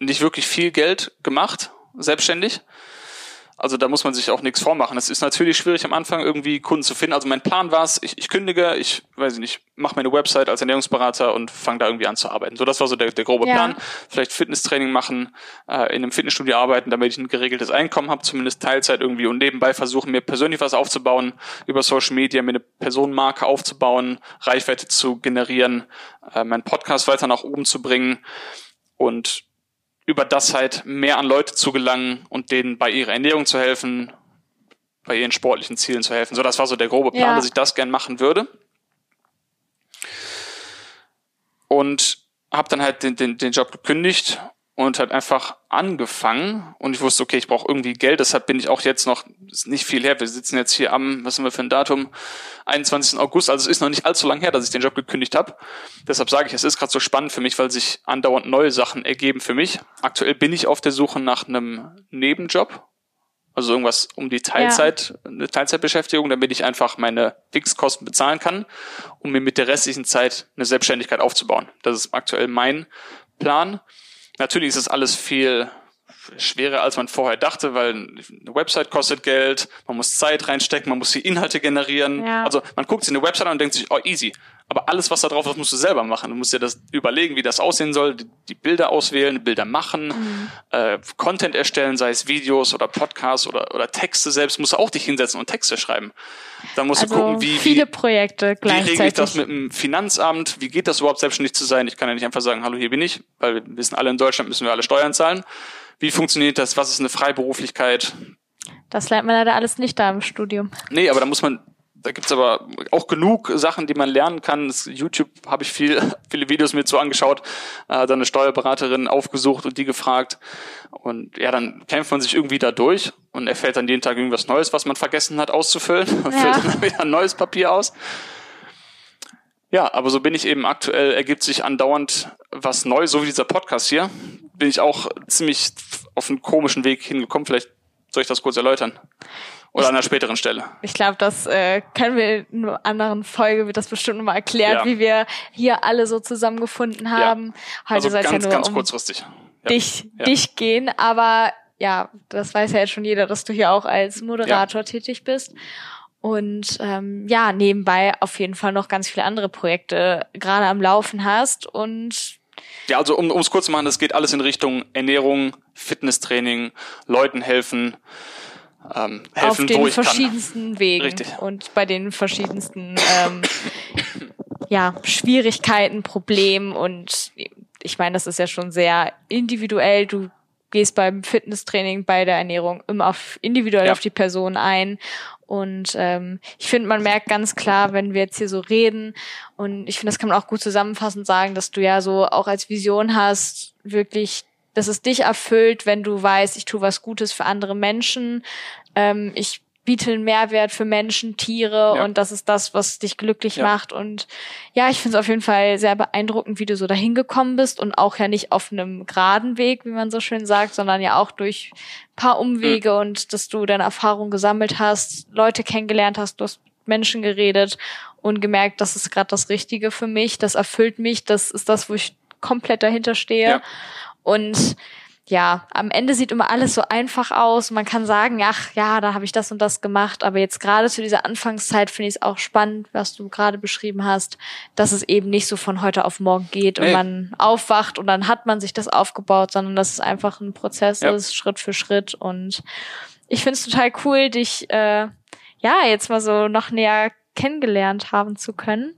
nicht wirklich viel Geld gemacht, selbstständig. Also da muss man sich auch nichts vormachen. Es ist natürlich schwierig am Anfang irgendwie Kunden zu finden. Also mein Plan war es, ich, ich kündige, ich weiß nicht, mache meine Website als Ernährungsberater und fange da irgendwie an zu arbeiten. So, das war so der, der grobe ja. Plan. Vielleicht Fitnesstraining machen, äh, in einem Fitnessstudio arbeiten, damit ich ein geregeltes Einkommen habe, zumindest Teilzeit irgendwie und nebenbei versuchen, mir persönlich was aufzubauen, über Social Media mir eine Personenmarke aufzubauen, Reichweite zu generieren, äh, meinen Podcast weiter nach oben zu bringen und über das halt mehr an Leute zu gelangen und denen bei ihrer Ernährung zu helfen, bei ihren sportlichen Zielen zu helfen. So, das war so der grobe Plan, ja. dass ich das gern machen würde. Und habe dann halt den, den, den Job gekündigt und halt einfach angefangen und ich wusste, okay, ich brauche irgendwie Geld, deshalb bin ich auch jetzt noch, ist nicht viel her, wir sitzen jetzt hier am, was haben wir für ein Datum, 21. August, also es ist noch nicht allzu lang her, dass ich den Job gekündigt habe. Deshalb sage ich, es ist gerade so spannend für mich, weil sich andauernd neue Sachen ergeben für mich. Aktuell bin ich auf der Suche nach einem Nebenjob, also irgendwas um die Teilzeit, ja. eine Teilzeitbeschäftigung, damit ich einfach meine Fixkosten bezahlen kann, um mir mit der restlichen Zeit eine Selbstständigkeit aufzubauen. Das ist aktuell mein Plan. Natürlich ist es alles viel schwerer, als man vorher dachte, weil eine Website kostet Geld, man muss Zeit reinstecken, man muss die Inhalte generieren. Ja. Also man guckt sich eine Website an und denkt sich, oh easy. Aber alles, was da drauf ist, musst du selber machen. Du musst dir das überlegen, wie das aussehen soll, die, Bilder auswählen, Bilder machen, mhm. äh, Content erstellen, sei es Videos oder Podcasts oder, oder Texte selbst, musst du auch dich hinsetzen und Texte schreiben. Dann musst also du gucken, wie, viele Projekte gleichzeitig. Wie regle ich das mit dem Finanzamt? Wie geht das überhaupt, selbstständig zu sein? Ich kann ja nicht einfach sagen, hallo, hier bin ich, weil wir wissen alle in Deutschland müssen wir alle Steuern zahlen. Wie funktioniert das? Was ist eine Freiberuflichkeit? Das lernt man leider alles nicht da im Studium. Nee, aber da muss man, da gibt's aber auch genug Sachen, die man lernen kann. Das YouTube habe ich viel, viele Videos mir zu angeschaut, äh, dann eine Steuerberaterin aufgesucht und die gefragt. Und ja, dann kämpft man sich irgendwie da durch und erfällt dann jeden Tag irgendwas Neues, was man vergessen hat auszufüllen. Ja. füllt dann wieder ein neues Papier aus. Ja, aber so bin ich eben aktuell, ergibt sich andauernd was Neues, so wie dieser Podcast hier. Bin ich auch ziemlich auf einen komischen Weg hingekommen. Vielleicht soll ich das kurz erläutern? Oder an einer späteren Stelle. Ich glaube, das äh, können wir in einer anderen Folge, wird das bestimmt nochmal erklärt, ja. wie wir hier alle so zusammengefunden haben. Ja. Heute also soll es ja nur ganz um kurzfristig. Ja. Dich, dich gehen, aber ja, das weiß ja jetzt schon jeder, dass du hier auch als Moderator tätig bist. Und ähm, ja, nebenbei auf jeden Fall noch ganz viele andere Projekte gerade am Laufen hast und ja, also um es kurz zu machen, das geht alles in Richtung Ernährung, Fitnesstraining, Leuten helfen, ähm, helfen, auf den wo ich verschiedensten kann. Wegen Richtig. und bei den verschiedensten ähm, ja, Schwierigkeiten, Problemen und ich meine, das ist ja schon sehr individuell. Du gehst beim Fitnesstraining, bei der Ernährung immer auf individuell ja. auf die Person ein. Und ähm, ich finde, man merkt ganz klar, wenn wir jetzt hier so reden, und ich finde, das kann man auch gut zusammenfassend sagen, dass du ja so auch als Vision hast, wirklich dass es dich erfüllt, wenn du weißt, ich tue was Gutes für andere Menschen. Ähm, ich biete einen Mehrwert für Menschen, Tiere ja. und das ist das, was dich glücklich ja. macht. Und ja, ich finde es auf jeden Fall sehr beeindruckend, wie du so dahin gekommen bist und auch ja nicht auf einem geraden Weg, wie man so schön sagt, sondern ja auch durch paar Umwege mhm. und dass du deine Erfahrung gesammelt hast, Leute kennengelernt hast, du hast Menschen geredet und gemerkt, das ist gerade das Richtige für mich, das erfüllt mich, das ist das, wo ich komplett dahinter stehe. Ja. Und ja, am Ende sieht immer alles so einfach aus. Man kann sagen, ach ja, da habe ich das und das gemacht. Aber jetzt gerade zu dieser Anfangszeit finde ich es auch spannend, was du gerade beschrieben hast, dass es eben nicht so von heute auf morgen geht und man aufwacht und dann hat man sich das aufgebaut, sondern dass es einfach ein Prozess ja. ist, Schritt für Schritt. Und ich finde es total cool, dich äh, ja jetzt mal so noch näher kennengelernt haben zu können.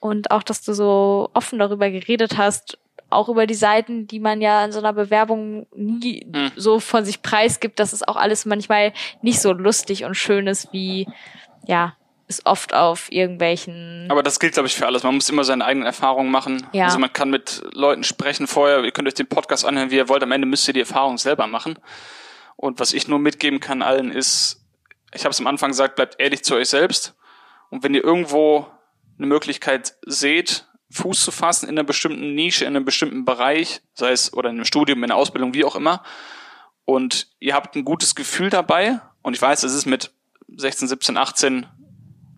Und auch, dass du so offen darüber geredet hast, auch über die Seiten, die man ja in so einer Bewerbung nie mhm. so von sich preisgibt, dass es auch alles manchmal nicht so lustig und schön ist, wie ja ist oft auf irgendwelchen. Aber das gilt, glaube ich, für alles. Man muss immer seine eigenen Erfahrungen machen. Ja. Also man kann mit Leuten sprechen vorher, ihr könnt euch den Podcast anhören, wie ihr wollt. Am Ende müsst ihr die Erfahrung selber machen. Und was ich nur mitgeben kann allen ist, ich habe es am Anfang gesagt, bleibt ehrlich zu euch selbst. Und wenn ihr irgendwo eine Möglichkeit seht, Fuß zu fassen in einer bestimmten Nische, in einem bestimmten Bereich, sei es oder in einem Studium, in einer Ausbildung, wie auch immer, und ihr habt ein gutes Gefühl dabei, und ich weiß, es ist mit 16, 17, 18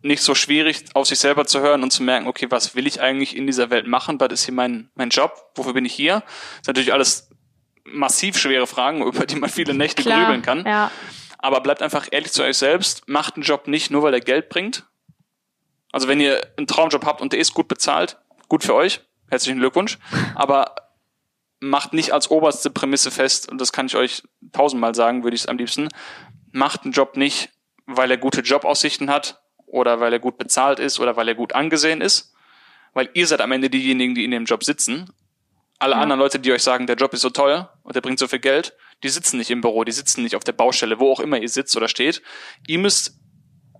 nicht so schwierig, auf sich selber zu hören und zu merken, okay, was will ich eigentlich in dieser Welt machen? Was ist hier mein, mein Job? Wofür bin ich hier? Das ist natürlich alles massiv schwere Fragen, über die man viele Nächte Klar, grübeln kann. Ja. Aber bleibt einfach ehrlich zu euch selbst. Macht einen Job nicht nur, weil er Geld bringt. Also wenn ihr einen Traumjob habt und der ist gut bezahlt, gut für euch. Herzlichen Glückwunsch. Aber macht nicht als oberste Prämisse fest, und das kann ich euch tausendmal sagen, würde ich es am liebsten, macht einen Job nicht, weil er gute Jobaussichten hat oder weil er gut bezahlt ist oder weil er gut angesehen ist, weil ihr seid am Ende diejenigen, die in dem Job sitzen. Alle Ja. anderen Leute, die euch sagen, der Job ist so teuer und der bringt so viel Geld, die sitzen nicht im Büro, die sitzen nicht auf der Baustelle, wo auch immer ihr sitzt oder steht. Ihr müsst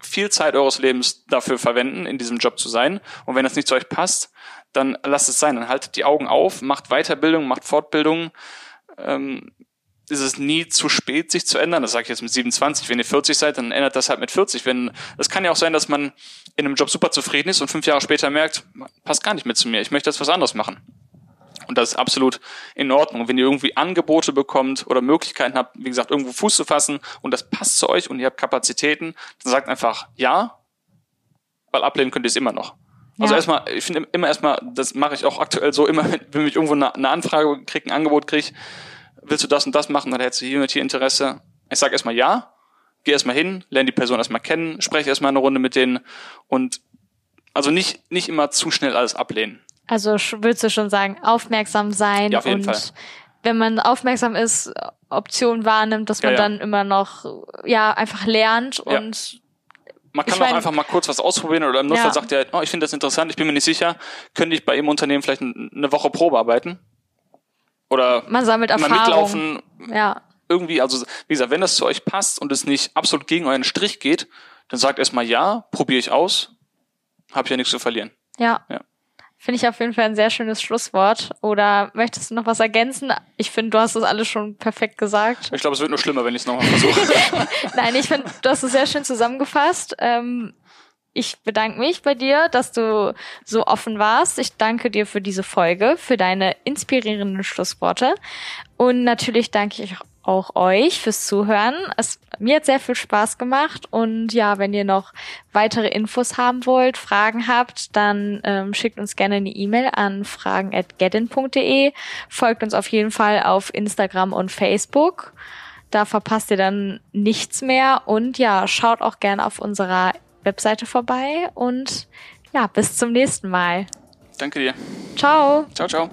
viel Zeit eures Lebens dafür verwenden, in diesem Job zu sein. Und wenn das nicht zu euch passt, dann lasst es sein. Dann haltet die Augen auf, macht Weiterbildung, macht Fortbildung. Ähm, ist es nie zu spät, sich zu ändern. Das sage ich jetzt mit 27. Wenn ihr 40 seid, dann ändert das halt mit 40. Wenn, es kann ja auch sein, dass man in einem Job super zufrieden ist und fünf Jahre später merkt, passt gar nicht mehr zu mir. Ich möchte jetzt was anderes machen. Und das ist absolut in Ordnung. Wenn ihr irgendwie Angebote bekommt oder Möglichkeiten habt, wie gesagt, irgendwo Fuß zu fassen und das passt zu euch und ihr habt Kapazitäten, dann sagt einfach ja, weil ablehnen könnt ihr es immer noch. Also Ja. erstmal, ich finde immer erstmal, das mache ich auch aktuell so, immer wenn, ich irgendwo eine, eine Anfrage kriege, ein Angebot kriege, willst du das und das machen oder hättest du hier und hier Interesse? Ich sage erstmal ja, geh erstmal hin, lerne die Person erstmal kennen, spreche erstmal eine Runde mit denen und also nicht, nicht immer zu schnell alles ablehnen. Also würdest du schon sagen, aufmerksam sein Ja, auf jeden und Fall. wenn man aufmerksam ist, Optionen wahrnimmt, dass man Ja, ja. dann immer noch ja einfach lernt und Man kann Ich auch mein- einfach mal kurz was ausprobieren oder im Notfall Ja. sagt er, oh, ich finde das interessant, ich bin mir nicht sicher, könnte ich bei Ihrem Unternehmen vielleicht eine Woche Probe arbeiten? Oder man sammelt mal Erfahrung. mitlaufen, Ja, irgendwie, also wie gesagt, wenn das zu euch passt und es nicht absolut gegen euren Strich geht, dann sagt erstmal ja, probiere ich aus, habe ja nichts zu verlieren. ja. Ja. Finde ich auf jeden Fall ein sehr schönes Schlusswort. Oder möchtest du noch was ergänzen? Ich finde, du hast das alles schon perfekt gesagt. Ich glaube, es wird nur schlimmer, wenn ich es nochmal versuche. Nein, ich finde, du hast es sehr schön zusammengefasst. Ähm, ich bedanke mich bei dir, dass du so offen warst. Ich danke dir für diese Folge, für deine inspirierenden Schlussworte. Und natürlich danke ich auch euch fürs Zuhören. Es, mir hat sehr viel Spaß gemacht. Und ja, wenn ihr noch weitere Infos haben wollt, Fragen habt, dann ähm, schickt uns gerne eine E-Mail an fragen.getin.de. Folgt uns auf jeden Fall auf Instagram und Facebook. Da verpasst ihr dann nichts mehr. Und ja, schaut auch gerne auf unserer Webseite vorbei. Und ja, bis zum nächsten Mal. Danke dir. Ciao. Ciao, ciao.